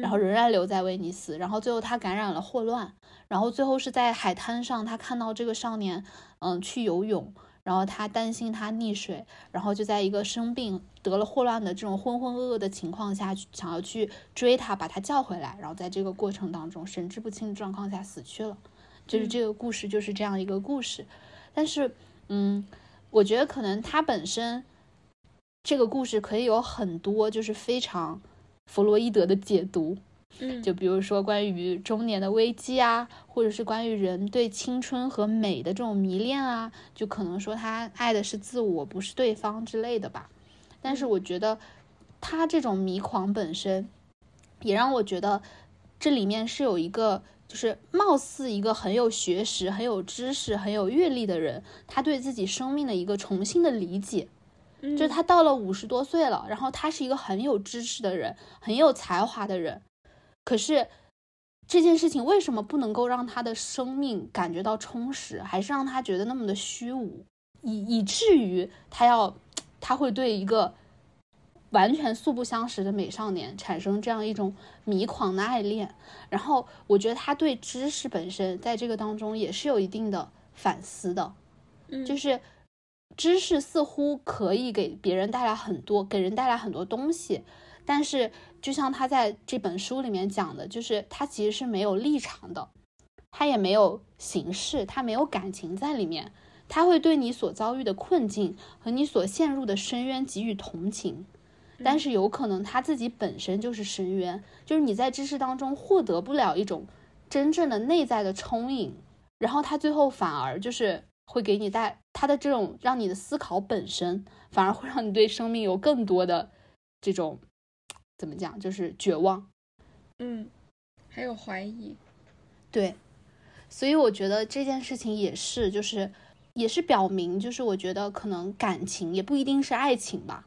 然后仍然留在威尼斯。然后最后他感染了霍乱，然后最后是在海滩上，他看到这个少年嗯去游泳。然后他担心他溺水，然后就在一个生病得了霍乱的这种浑浑噩噩的情况下，想要去追他，把他叫回来，然后在这个过程当中神志不清的状况下死去了。就是这个故事就是这样一个故事，但是，嗯，我觉得可能他本身这个故事可以有很多就是非常弗洛伊德的解读。嗯，就比如说关于中年的危机啊，或者是关于人对青春和美的这种迷恋啊，就可能说他爱的是自我，不是对方之类的吧。但是我觉得他这种迷狂本身，也让我觉得这里面是有一个，就是貌似一个很有学识、很有知识、很有阅历的人，他对自己生命的一个重新的理解。就是他到了五十多岁了，然后他是一个很有知识的人，很有才华的人。可是这件事情为什么不能够让他的生命感觉到充实，还是让他觉得那么的虚无，以以至于他要他会对一个完全素不相识的美少年产生这样一种迷狂的爱恋？然后我觉得他对知识本身在这个当中也是有一定的反思的，就是知识似乎可以给别人带来很多，给人带来很多东西。但是，就像他在这本书里面讲的，就是他其实是没有立场的，他也没有形式，他没有感情在里面。他会对你所遭遇的困境和你所陷入的深渊给予同情，但是有可能他自己本身就是深渊，就是你在知识当中获得不了一种真正的内在的充盈，然后他最后反而就是会给你带他的这种让你的思考本身，反而会让你对生命有更多的这种。怎么讲？就是绝望，嗯，还有怀疑，对，所以我觉得这件事情也是，就是也是表明，就是我觉得可能感情也不一定是爱情吧，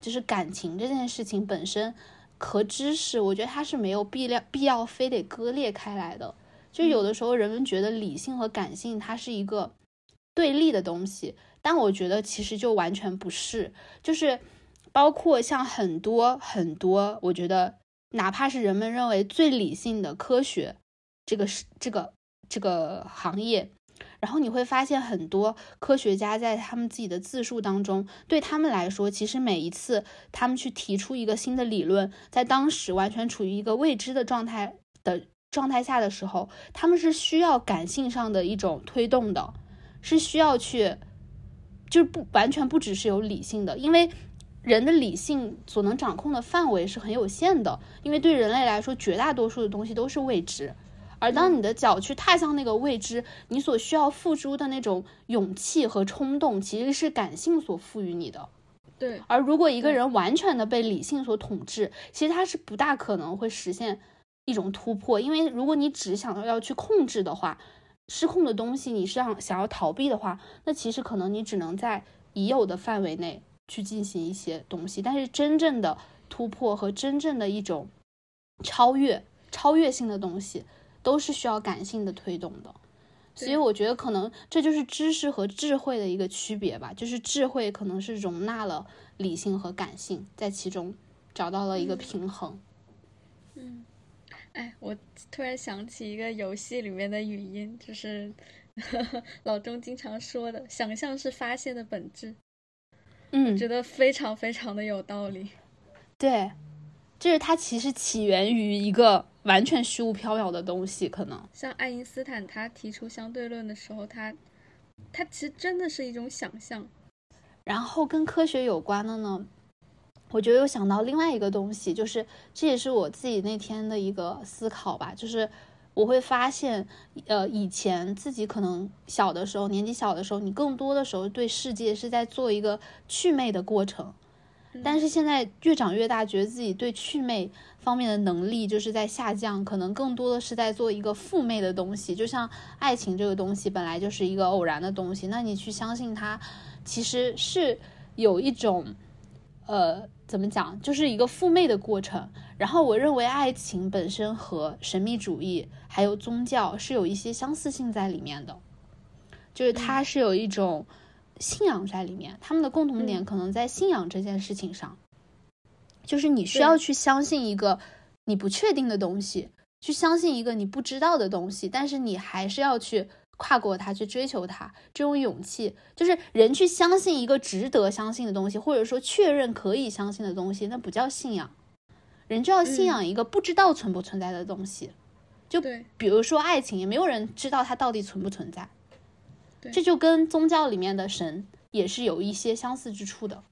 就是感情这件事情本身和知识，我觉得它是没有必要必要非得割裂开来的。就有的时候人们觉得理性和感性它是一个对立的东西，但我觉得其实就完全不是，就是。包括像很多很多，我觉得哪怕是人们认为最理性的科学，这个是这个这个行业，然后你会发现很多科学家在他们自己的自述当中，对他们来说，其实每一次他们去提出一个新的理论，在当时完全处于一个未知的状态的状态下的时候，他们是需要感性上的一种推动的，是需要去，就是不完全不只是有理性的，因为。人的理性所能掌控的范围是很有限的，因为对人类来说，绝大多数的东西都是未知。而当你的脚去踏向那个未知，你所需要付出的那种勇气和冲动，其实是感性所赋予你的。对。而如果一个人完全的被理性所统治，其实他是不大可能会实现一种突破，因为如果你只想要去控制的话，失控的东西你是想想要逃避的话，那其实可能你只能在已有的范围内。去进行一些东西，但是真正的突破和真正的一种超越、超越性的东西，都是需要感性的推动的。所以我觉得可能这就是知识和智慧的一个区别吧，就是智慧可能是容纳了理性和感性，在其中找到了一个平衡。嗯，哎，我突然想起一个游戏里面的语音，就是 [LAUGHS] 老钟经常说的：“想象是发现的本质。”嗯，觉得非常非常的有道理。对，就是它其实起源于一个完全虚无缥缈的东西，可能像爱因斯坦他提出相对论的时候，他他其实真的是一种想象。然后跟科学有关的呢，我觉得又想到另外一个东西，就是这也是我自己那天的一个思考吧，就是。我会发现，呃，以前自己可能小的时候，年纪小的时候，你更多的时候对世界是在做一个祛魅的过程，但是现在越长越大，觉得自己对祛魅方面的能力就是在下降，可能更多的是在做一个负魅的东西。就像爱情这个东西本来就是一个偶然的东西，那你去相信它，其实是有一种，呃。怎么讲，就是一个复魅的过程。然后我认为爱情本身和神秘主义还有宗教是有一些相似性在里面的，就是它是有一种信仰在里面。他们的共同点可能在信仰这件事情上，就是你需要去相信一个你不确定的东西，去相信一个你不知道的东西，但是你还是要去跨过它，去追求它，这种勇气，就是人去相信一个值得相信的东西，或者说确认可以相信的东西，那不叫信仰。人就要信仰一个不知道存不存在的东西，就比如说爱情，也没有人知道它到底存不存在。这就跟宗教里面的神也是有一些相似之处的，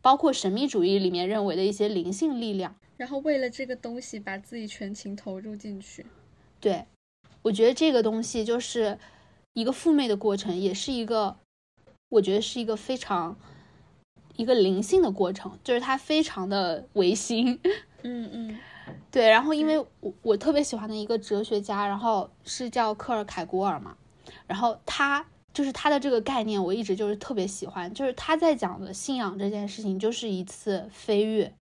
包括神秘主义里面认为的一些灵性力量。然后为了这个东西，把自己全情投入进去。对，我觉得这个东西就是一个负面的过程，也是一个，我觉得是一个非常一个灵性的过程，就是它非常的唯心。[LAUGHS] 嗯嗯，对。然后因为我我特别喜欢的一个哲学家，然后是叫克尔凯郭尔嘛，然后他就是他的这个概念，我一直就是特别喜欢，就是他在讲的信仰这件事情，就是一次飞跃。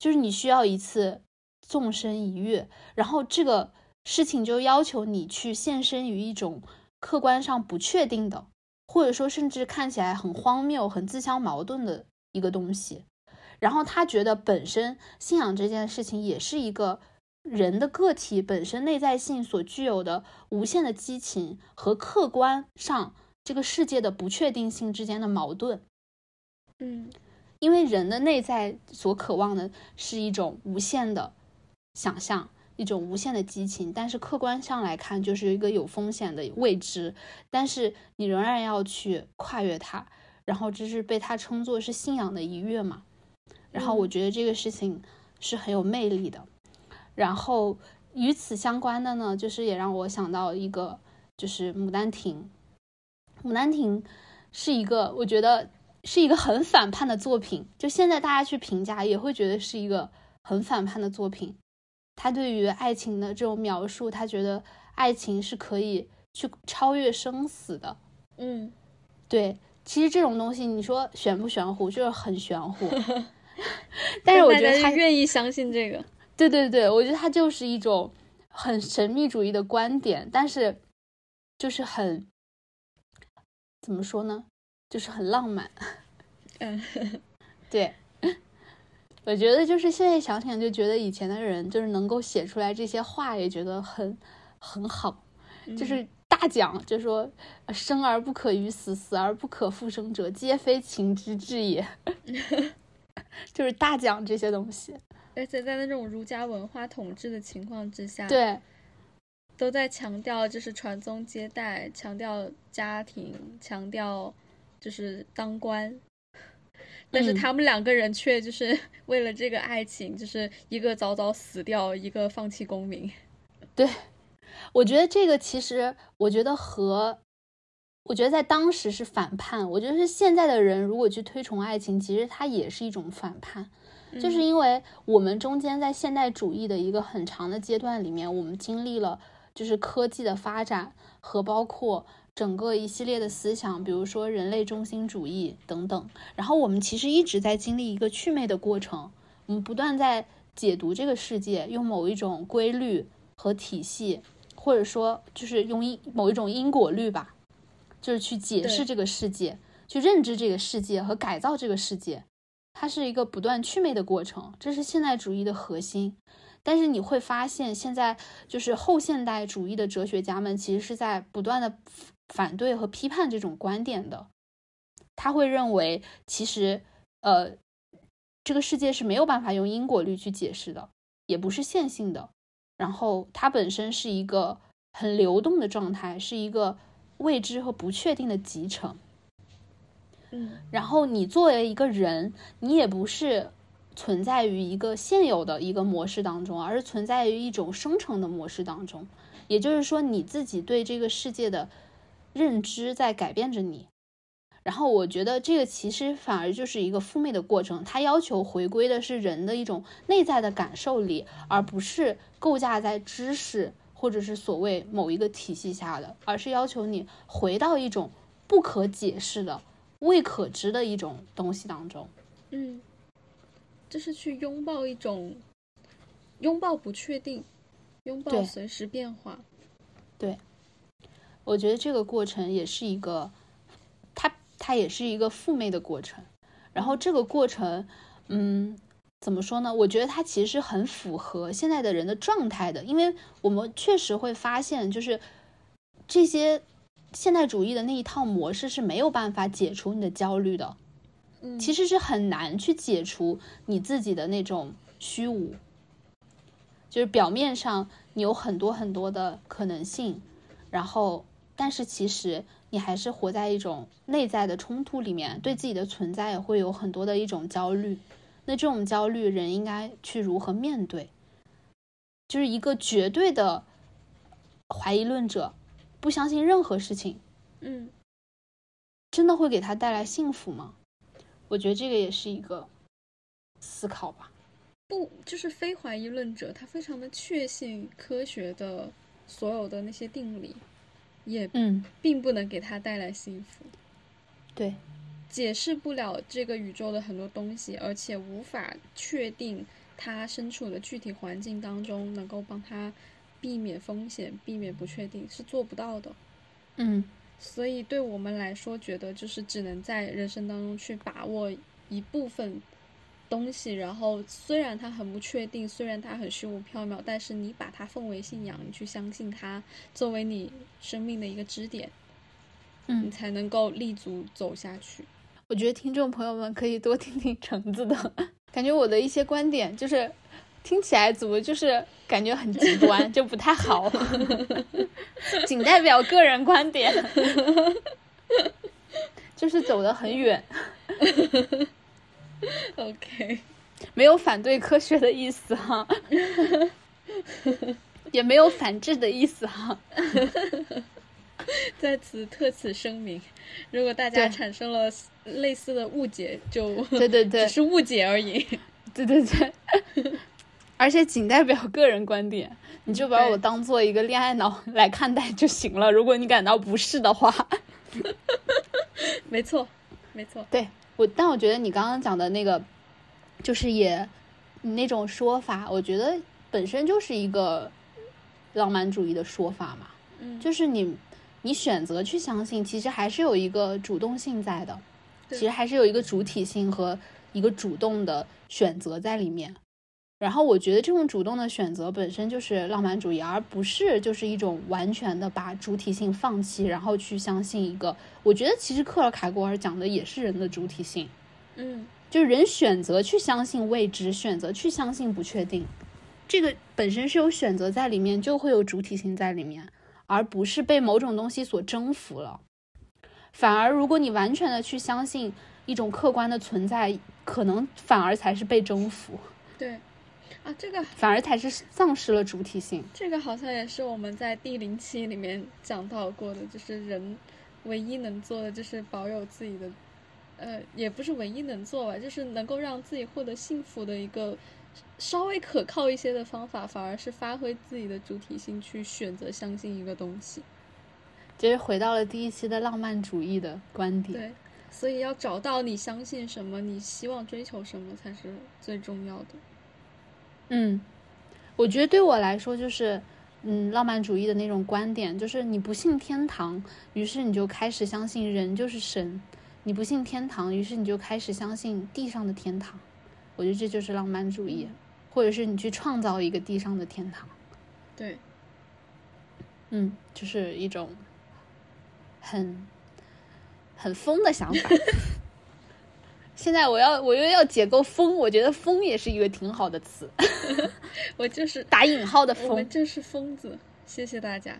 就是你需要一次纵身一跃，然后这个事情就要求你去献身于一种客观上不确定的，或者说甚至看起来很荒谬、很自相矛盾的一个东西。然后他觉得本身信仰这件事情也是一个人的个体本身内在性所具有的无限的激情和客观上这个世界的不确定性之间的矛盾。嗯。因为人的内在所渴望的是一种无限的想象，一种无限的激情，但是客观上来看，就是一个有风险的未知。但是你仍然要去跨越它，然后这是被它称作是信仰的一跃嘛。然后我觉得这个事情是很有魅力的。然后与此相关的呢，就是也让我想到一个，就是《牡丹亭》。《牡丹亭》是一个，我觉得。是一个很反叛的作品，就现在大家去评价也会觉得是一个很反叛的作品。他对于爱情的这种描述，他觉得爱情是可以去超越生死的。嗯，对，其实这种东西你说玄不玄乎，就是很玄乎。[LAUGHS] 但是我觉得他愿意相信这个。对对对，我觉得他就是一种很神秘主义的观点，但是就是很怎么说呢？就是很浪漫，嗯，[LAUGHS] 对，我觉得就是现在想想就觉得以前的人就是能够写出来这些话，也觉得很很好，就是大讲，就说生而不可与死，死而不可复生者，皆非情之至也，[LAUGHS] 就是大讲这些东西，而且在那种儒家文化统治的情况之下，对，都在强调就是传宗接代，强调家庭，强调。就是当官，但是他们两个人却就是 [LAUGHS] 为了这个爱情，就是一个早早死掉，一个放弃功名。对，我觉得这个其实，我觉得和我觉得在当时是反叛。我觉得是现在的人如果去推崇爱情，其实它也是一种反叛，就是因为我们中间在现代主义的一个很长的阶段里面，我们经历了就是科技的发展和包括。整个一系列的思想，比如说人类中心主义等等，然后我们其实一直在经历一个祛魅的过程，我们不断在解读这个世界，用某一种规律和体系，或者说就是用一某一种因果律吧，就是去解释这个世界，去认知这个世界和改造这个世界，它是一个不断祛魅的过程，这是现代主义的核心。但是你会发现，现在就是后现代主义的哲学家们其实是在不断的。反对和批判这种观点的，他会认为，其实，呃，这个世界是没有办法用因果律去解释的，也不是线性的。然后，它本身是一个很流动的状态，是一个未知和不确定的集成。嗯，然后你作为一个人，你也不是存在于一个现有的一个模式当中，而是存在于一种生成的模式当中。也就是说，你自己对这个世界的。认知在改变着你，然后我觉得这个其实反而就是一个负面的过程。它要求回归的是人的一种内在的感受力，而不是构架在知识或者是所谓某一个体系下的，而是要求你回到一种不可解释的、未可知的一种东西当中。嗯，就是去拥抱一种拥抱不确定，拥抱随时变化。对。我觉得这个过程也是一个，它它也是一个负面的过程。然后这个过程，嗯，怎么说呢？我觉得它其实很符合现在的人的状态的，因为我们确实会发现，就是这些现代主义的那一套模式是没有办法解除你的焦虑的。嗯，其实是很难去解除你自己的那种虚无，就是表面上你有很多很多的可能性，然后但是其实你还是活在一种内在的冲突里面，对自己的存在也会有很多的一种焦虑。那这种焦虑，人应该去如何面对？就是一个绝对的怀疑论者，不相信任何事情，嗯，真的会给他带来幸福吗？我觉得这个也是一个思考吧。不，就是非怀疑论者，他非常的确信科学的所有的那些定理，也嗯，并不能给他带来幸福，对，解释不了这个宇宙的很多东西，而且无法确定他身处的具体环境当中能够帮他避免风险、避免不确定，是做不到的。嗯。所以对我们来说，觉得就是只能在人生当中去把握一部分东西，然后虽然它很不确定，虽然它很虚无缥缈，但是你把它奉为信仰，你去相信它，作为你生命的一个支点，嗯。你嗯，才能够立足走下去。我觉得听众朋友们可以多听听橙子的，[LAUGHS] 感觉我的一些观点就是听起来怎么就是感觉很极端，就不太好，[LAUGHS] 仅代表个人观点，[LAUGHS] 就是走得很远，[LAUGHS] OK，没有反对科学的意思哈，[LAUGHS] 也没有反制的意思哈。[LAUGHS] 在此特此声明，如果大家产生了类似的误解，就对对对只是误解而已。对对对，而且仅代表个人观点，你就把我当做一个恋爱脑来看待就行了。如果你感到不适的话，没错，没错。对我，但我觉得你刚刚讲的那个，就是也你那种说法，我觉得本身就是一个浪漫主义的说法嘛，嗯，就是你你选择去相信，其实还是有一个主动性在的，对其实还是有一个主体性和一个主动的选择在里面。然后我觉得这种主动的选择本身就是浪漫主义，而不是就是一种完全的把主体性放弃，然后去相信一个。我觉得其实克尔凯郭尔讲的也是人的主体性，嗯就是人选择去相信未知，选择去相信不确定，这个本身是有选择在里面，就会有主体性在里面，而不是被某种东西所征服了。反而，如果你完全的去相信一种客观的存在，可能反而才是被征服，对。啊，这个反而才是丧失了主体性。这个好像也是我们在第零期里面讲到过的，就是人唯一能做的就是保有自己的，呃，也不是唯一能做吧，就是能够让自己获得幸福的一个稍微可靠一些的方法，反而是发挥自己的主体性去选择相信一个东西。就是回到了第一期的浪漫主义的观点。对，所以要找到你相信什么，你希望追求什么才是最重要的。嗯，我觉得对我来说就是，嗯，浪漫主义的那种观点，就是你不信天堂，于是你就开始相信人就是神；你不信天堂，于是你就开始相信地上的天堂。我觉得这就是浪漫主义，或者是你去创造一个地上的天堂。对，嗯，就是一种很很疯的想法。[LAUGHS] 现在我要我又要解构疯，我觉得疯也是一个挺好的词，[LAUGHS] 我就是打引号的疯我们。就是疯子。谢谢大家。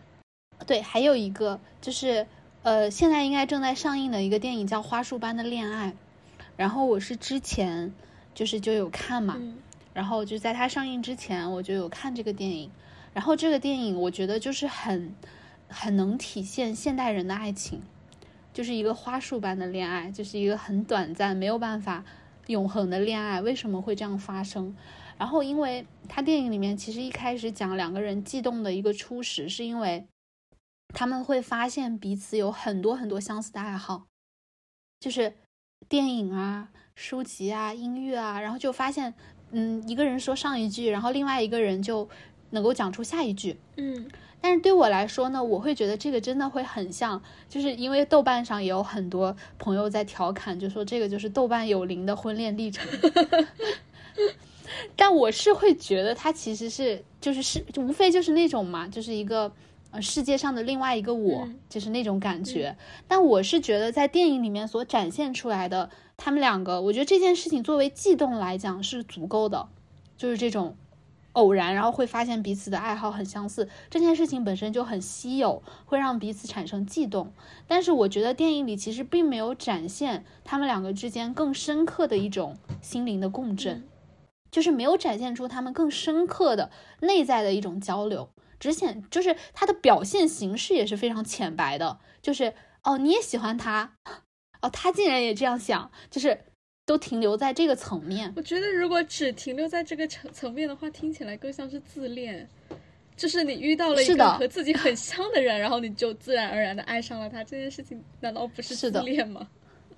对，还有一个就是呃，现在应该正在上映的一个电影叫《花束般的恋爱》，然后我是之前就是就有看嘛，嗯然后就在它上映之前我就有看这个电影，然后这个电影我觉得就是很很能体现现代人的爱情，就是一个花束般的恋爱，就是一个很短暂没有办法永恒的恋爱，为什么会这样发生？然后因为他电影里面其实一开始讲两个人悸动的一个初始，是因为他们会发现彼此有很多很多相似的爱好，就是电影啊、书籍啊、音乐啊，然后就发现，嗯，一个人说上一句，然后另外一个人就能够讲出下一句。嗯但是对我来说呢，我会觉得这个真的会很像，就是因为豆瓣上也有很多朋友在调侃，就说这个就是豆瓣有灵的婚恋历程。[LAUGHS] 但我是会觉得他其实是就是是无非就是那种嘛，就是一个呃世界上的另外一个我，嗯就是那种感觉。但我是觉得在电影里面所展现出来的他们两个，我觉得这件事情作为悸动来讲是足够的，就是这种偶然，然后会发现彼此的爱好很相似，这件事情本身就很稀有，会让彼此产生悸动。但是我觉得电影里其实并没有展现他们两个之间更深刻的一种心灵的共振，就是没有展现出他们更深刻的内在的一种交流，只显就是他的表现形式也是非常浅白的，就是哦你也喜欢他，哦他竟然也这样想，就是都停留在这个层面。我觉得如果只停留在这个层层面的话，听起来更像是自恋。就是你遇到了一个和自己很像的人，然后你就自然而然的爱上了他，这件事情难道不是自恋吗？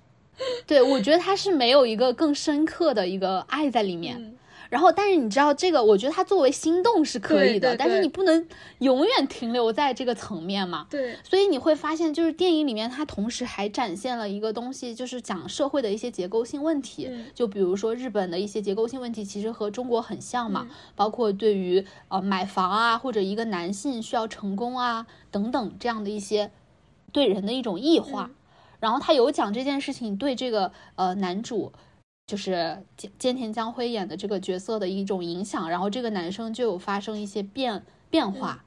[LAUGHS] 对，我觉得他是没有一个更深刻的一个爱在里面。嗯然后，但是你知道这个，我觉得它作为心动是可以的，对对但是你不能永远停留在这个层面嘛。对，所以你会发现，就是电影里面它同时还展现了一个东西，就是讲社会的一些结构性问题。嗯就比如说日本的一些结构性问题，其实和中国很像嘛，嗯包括对于呃买房啊，或者一个男性需要成功啊等等这样的一些对人的一种异化。嗯然后他有讲这件事情对这个呃男主，就是菅菅田将晖演的这个角色的一种影响，然后这个男生就有发生一些变变化。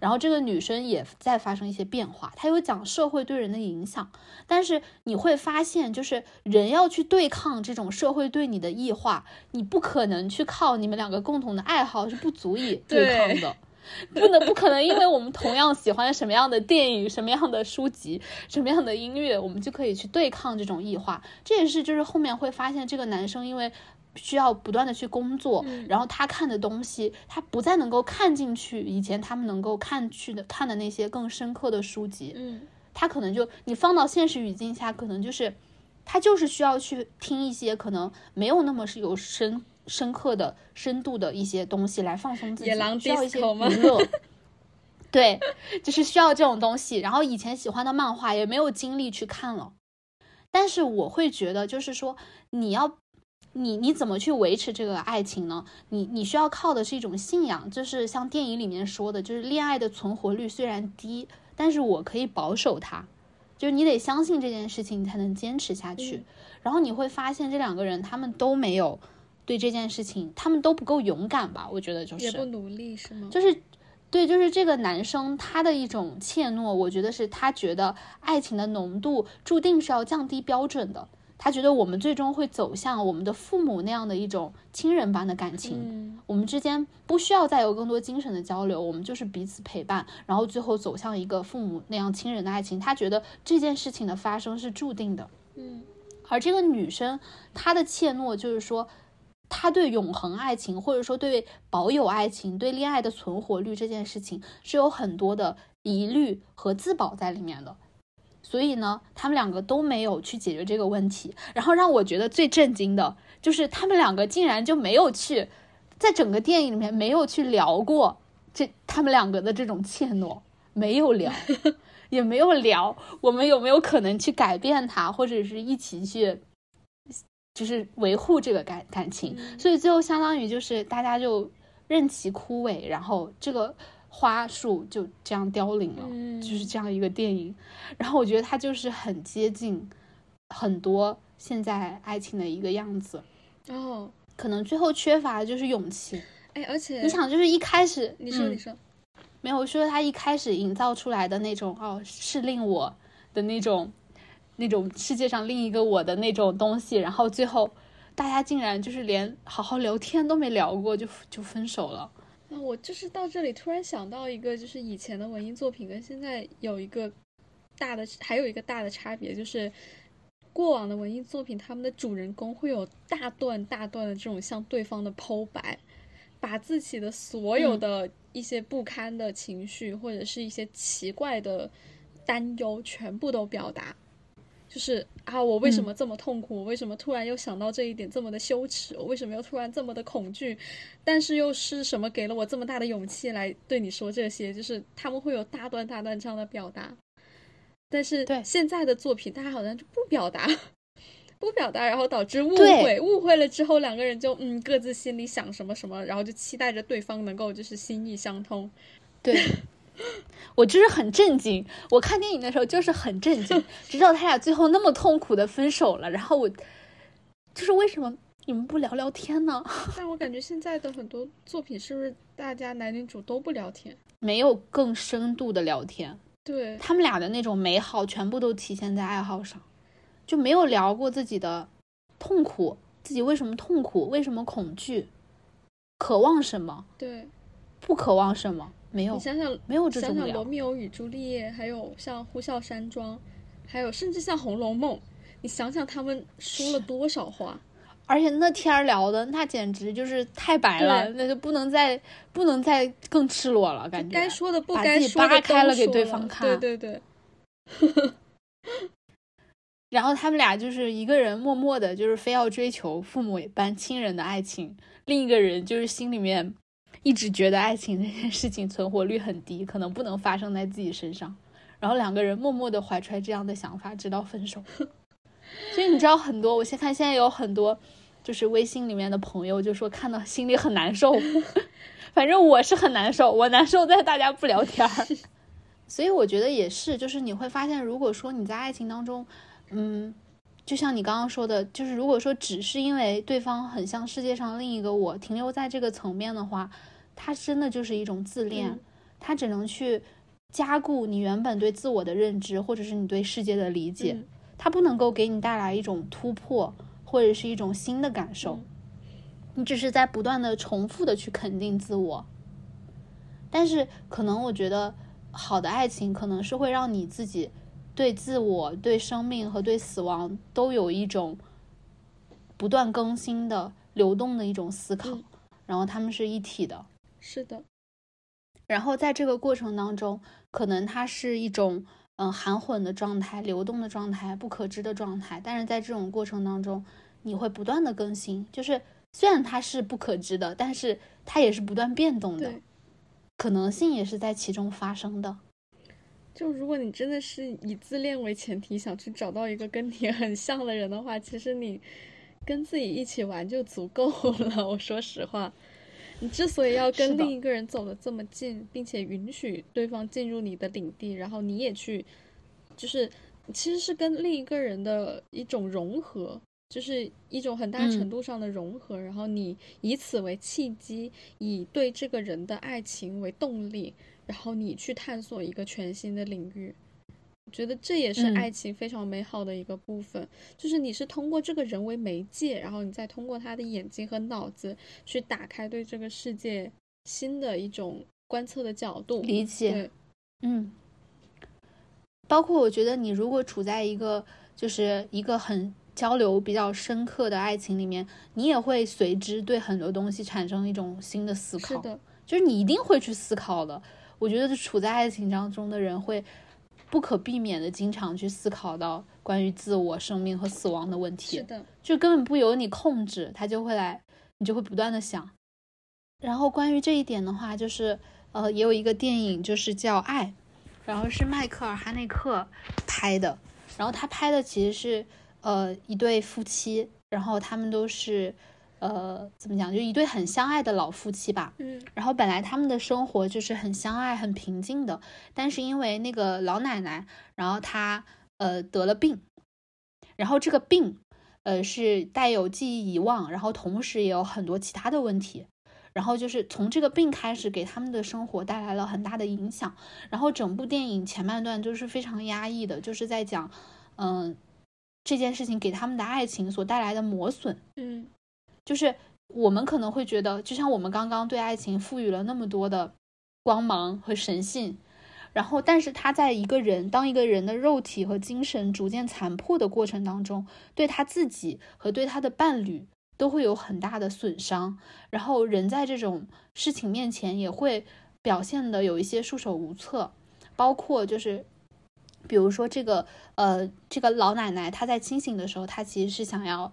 然后这个女生也在发生一些变化，他有讲社会对人的影响，但是你会发现，就是人要去对抗这种社会对你的异化，你不可能去靠你们两个共同的爱好是不足以对抗的。[LAUGHS] 不能不可能，因为我们同样喜欢什么样的电影、什么样的书籍、什么样的音乐，我们就可以去对抗这种异化。这也是就是后面会发现，这个男生因为需要不断的去工作，嗯然后他看的东西，他不再能够看进去以前他们能够看去的看的那些更深刻的书籍，嗯他可能就你放到现实语境下，可能就是他就是需要去听一些可能没有那么是有深深刻的深度的一些东西来放松自己，野狼需要一些娱乐。对，就是需要这种东西。然后以前喜欢的漫画也没有精力去看了，但是我会觉得，就是说你要。你你怎么去维持这个爱情呢？你你需要靠的是一种信仰，就是像电影里面说的，就是恋爱的存活率虽然低，但是我可以保守它，就是你得相信这件事情，你才能坚持下去。嗯然后你会发现这两个人他们都没有对这件事情，他们都不够勇敢吧？我觉得就是，也不努力是吗？就是对，就是这个男生他的一种怯懦，我觉得是他觉得爱情的浓度注定是要降低标准的。他觉得我们最终会走向我们的父母那样的一种亲人般的感情，嗯我们之间不需要再有更多精神的交流，我们就是彼此陪伴，然后最后走向一个父母那样亲人的爱情。他觉得这件事情的发生是注定的，嗯而这个女生她的怯懦就是说，她对永恒爱情或者说对保有爱情、对恋爱的存活率这件事情是有很多的疑虑和自保在里面的。所以呢，他们两个都没有去解决这个问题。然后让我觉得最震惊的就是，他们两个竟然就没有去，在整个电影里面没有去聊过这他们两个的这种怯懦，没有聊，[LAUGHS] 也没有聊我们有没有可能去改变它，或者是一起去，就是维护这个感感情。嗯所以最后相当于就是大家就任其枯萎，然后这个花束就这样凋零了。嗯，就是这样一个电影，然后我觉得它就是很接近很多现在爱情的一个样子，哦，可能最后缺乏的就是勇气。哎，而且你想，就是一开始你说嗯你说，没有我说他一开始营造出来的那种哦，是令我的那种那种世界上另一个我的那种东西，然后最后大家竟然就是连好好聊天都没聊过就就分手了。那，我就是到这里突然想到一个，就是以前的文艺作品跟现在有一个大的，还有一个大的差别，就是过往的文艺作品，他们的主人公会有大段大段的这种向对方的剖白，把自己的所有嗯的一些不堪的情绪、或者是一些奇怪的担忧全部都表达。就是啊，我为什嗯么这么痛苦？我为什么突然又想到这一点这么的羞耻？我为什么又突然这么的恐惧？但是又是什么给了我这么大的勇气来对你说这些？就是他们会有大段大段这样的表达，但是对现在的作品，大家好像就不表达，[LAUGHS] 不表达，然后导致误会，误会了之后，两个人就嗯各自心里想什么什么，然后就期待着对方能够就是心意相通。对，[LAUGHS] [LAUGHS] 我就是很震惊。我看电影的时候就是很震惊，[LAUGHS] 直到他俩最后那么痛苦的分手了，然后我就是为什么你们不聊聊天呢？[LAUGHS] 但我感觉现在的很多作品是不是大家男女主都不聊天？没有更深度的聊天。对他们俩的那种美好，全部都体现在爱好上，就没有聊过自己的痛苦，自己为什么痛苦，为什么恐惧，渴望什么，对，不渴望什么，没有你，想想，没有这种想想《罗。密欧与朱丽叶》，还有像《呼啸山庄》，还有甚至像《红楼梦》，你想想他们说了多少话？而且那天儿聊的那简直就是太白了，那就不能再不能再更赤裸了，感觉该说的不该说的扒开了给对方看对对对，[LAUGHS] 然后他们俩就是一个人默默的，就是非要追求父母般亲人的爱情，另一个人就是心里面一直觉得爱情这件事情存活率很低，可能不能发生在自己身上。然后两个人默默的怀揣这样的想法，直到分手。[LAUGHS] 所以你知道很多，我先看现在有很多就是微信里面的朋友就说看到心里很难受，[LAUGHS] 反正我是很难受，我难受在大家不聊天儿。[LAUGHS] 所以我觉得也是，就是你会发现，如果说你在爱情当中，嗯，就像你刚刚说的，就是如果说只是因为对方很像世界上另一个我，停留在这个层面的话，它真的就是一种自恋，嗯它只能去加固你原本对自我的认知，或者是你对世界的理解，嗯它不能够给你带来一种突破，或者是一种新的感受。嗯你只是在不断的重复的去肯定自我，但是可能我觉得好的爱情可能是会让你自己对自我、对生命和对死亡都有一种不断更新的流动的一种思考，嗯然后他们是一体的。是的，然后在这个过程当中，可能它是一种嗯、呃含混的状态、流动的状态、不可知的状态，但是在这种过程当中，你会不断的更新，就是虽然它是不可知的，但是它也是不断变动的，可能性也是在其中发生的。就如果你真的是以自恋为前提，想去找到一个跟你很像的人的话，其实你跟自己一起玩就足够了。我说实话，你之所以要跟另一个人走的这么近，并且允许对方进入你的领地，然后你也去，就是其实是跟另一个人的一种融合。就是一种很大程嗯度上的融合，然后你以此为契机，以对这个人的爱情为动力，然后你去探索一个全新的领域。我觉得这也是嗯爱情非常美好的一个部分，就是你是通过这个人为媒介，然后你再通过他的眼睛和脑子去打开对这个世界新的一种观测的角度。理解，嗯，包括我觉得你如果处在一个就是一个很交流比较深刻的爱情里面，你也会随之对很多东西产生一种新的思考，是的，就是你一定会去思考的。我觉得处在爱情当中的人会不可避免的经常去思考到关于自我、生命和死亡的问题。是的，就根本不由你控制，他就会来，你就会不断的想。然后关于这一点的话，就是呃，也有一个电影就是叫《爱》，然后是迈克尔·哈内克拍的，然后他拍的其实是呃一对夫妻，然后他们都是呃怎么讲，就一对很相爱的老夫妻吧。嗯然后本来他们的生活就是很相爱、很平静的，但是因为那个老奶奶，然后她呃得了病，然后这个病呃是带有记忆遗忘，然后同时也有很多其他的问题，然后就是从这个病开始给他们的生活带来了很大的影响。然后整部电影前半段就是非常压抑的，就是在讲嗯、这件事情给他们的爱情所带来的磨损。嗯就是我们可能会觉得，就像我们刚刚对爱情赋予了那么多的光芒和神性，然后，但是他在一个人当一个人的肉体和精神逐渐残破的过程当中，对他自己和对他的伴侣都会有很大的损伤。然后，人在这种事情面前也会表现的有一些束手无策，包括就是。比如说，这个呃，这个老奶奶她在清醒的时候，她其实是想要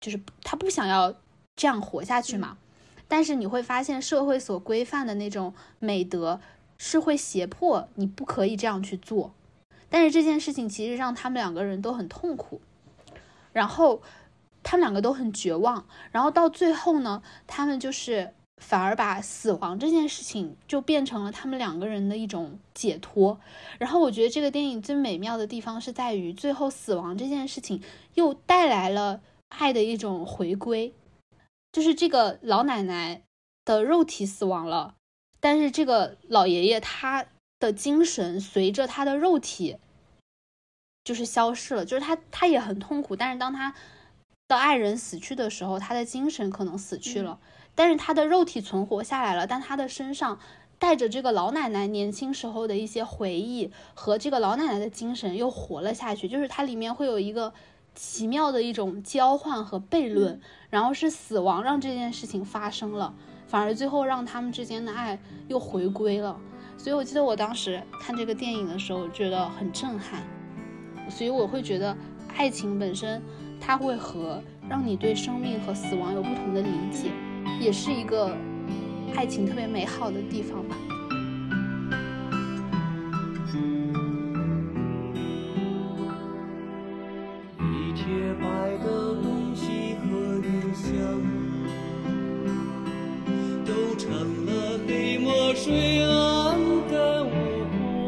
就是他不想要这样活下去嘛。但是你会发现，社会所规范的那种美德是会胁迫你不可以这样去做。但是这件事情其实让他们两个人都很痛苦，然后他们两个都很绝望。然后到最后呢，他们就是反而把死亡这件事情就变成了他们两个人的一种解脱。然后我觉得这个电影最美妙的地方是在于，最后死亡这件事情又带来了爱的一种回归，就是这个老奶奶的肉体死亡了，但是这个老爷爷他的精神随着他的肉体就是消失了，就是他他也很痛苦，但是当他的爱人死去的时候，他的精神可能死去了。但是他的肉体存活下来了，但他的身上带着这个老奶奶年轻时候的一些回忆和这个老奶奶的精神又活了下去，就是它里面会有一个奇妙的一种交换和悖论，然后是死亡让这件事情发生了，反而最后让他们之间的爱又回归了。所以我记得我当时看这个电影的时候觉得很震撼，所以我会觉得爱情本身它会和让你对生命和死亡有不同的理解。也是一个爱情特别美好的地方吧。最黯淡我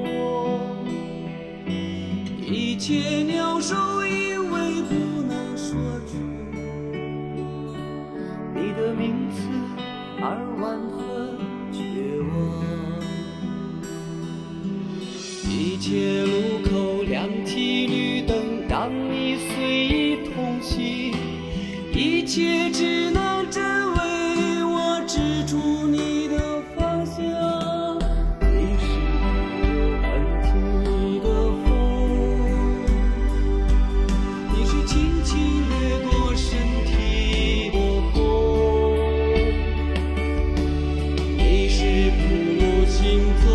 过，一切鸟兽因为不能说出你的名字而万分绝望，一切路口亮起绿灯，当你随意通行，一切只。穿过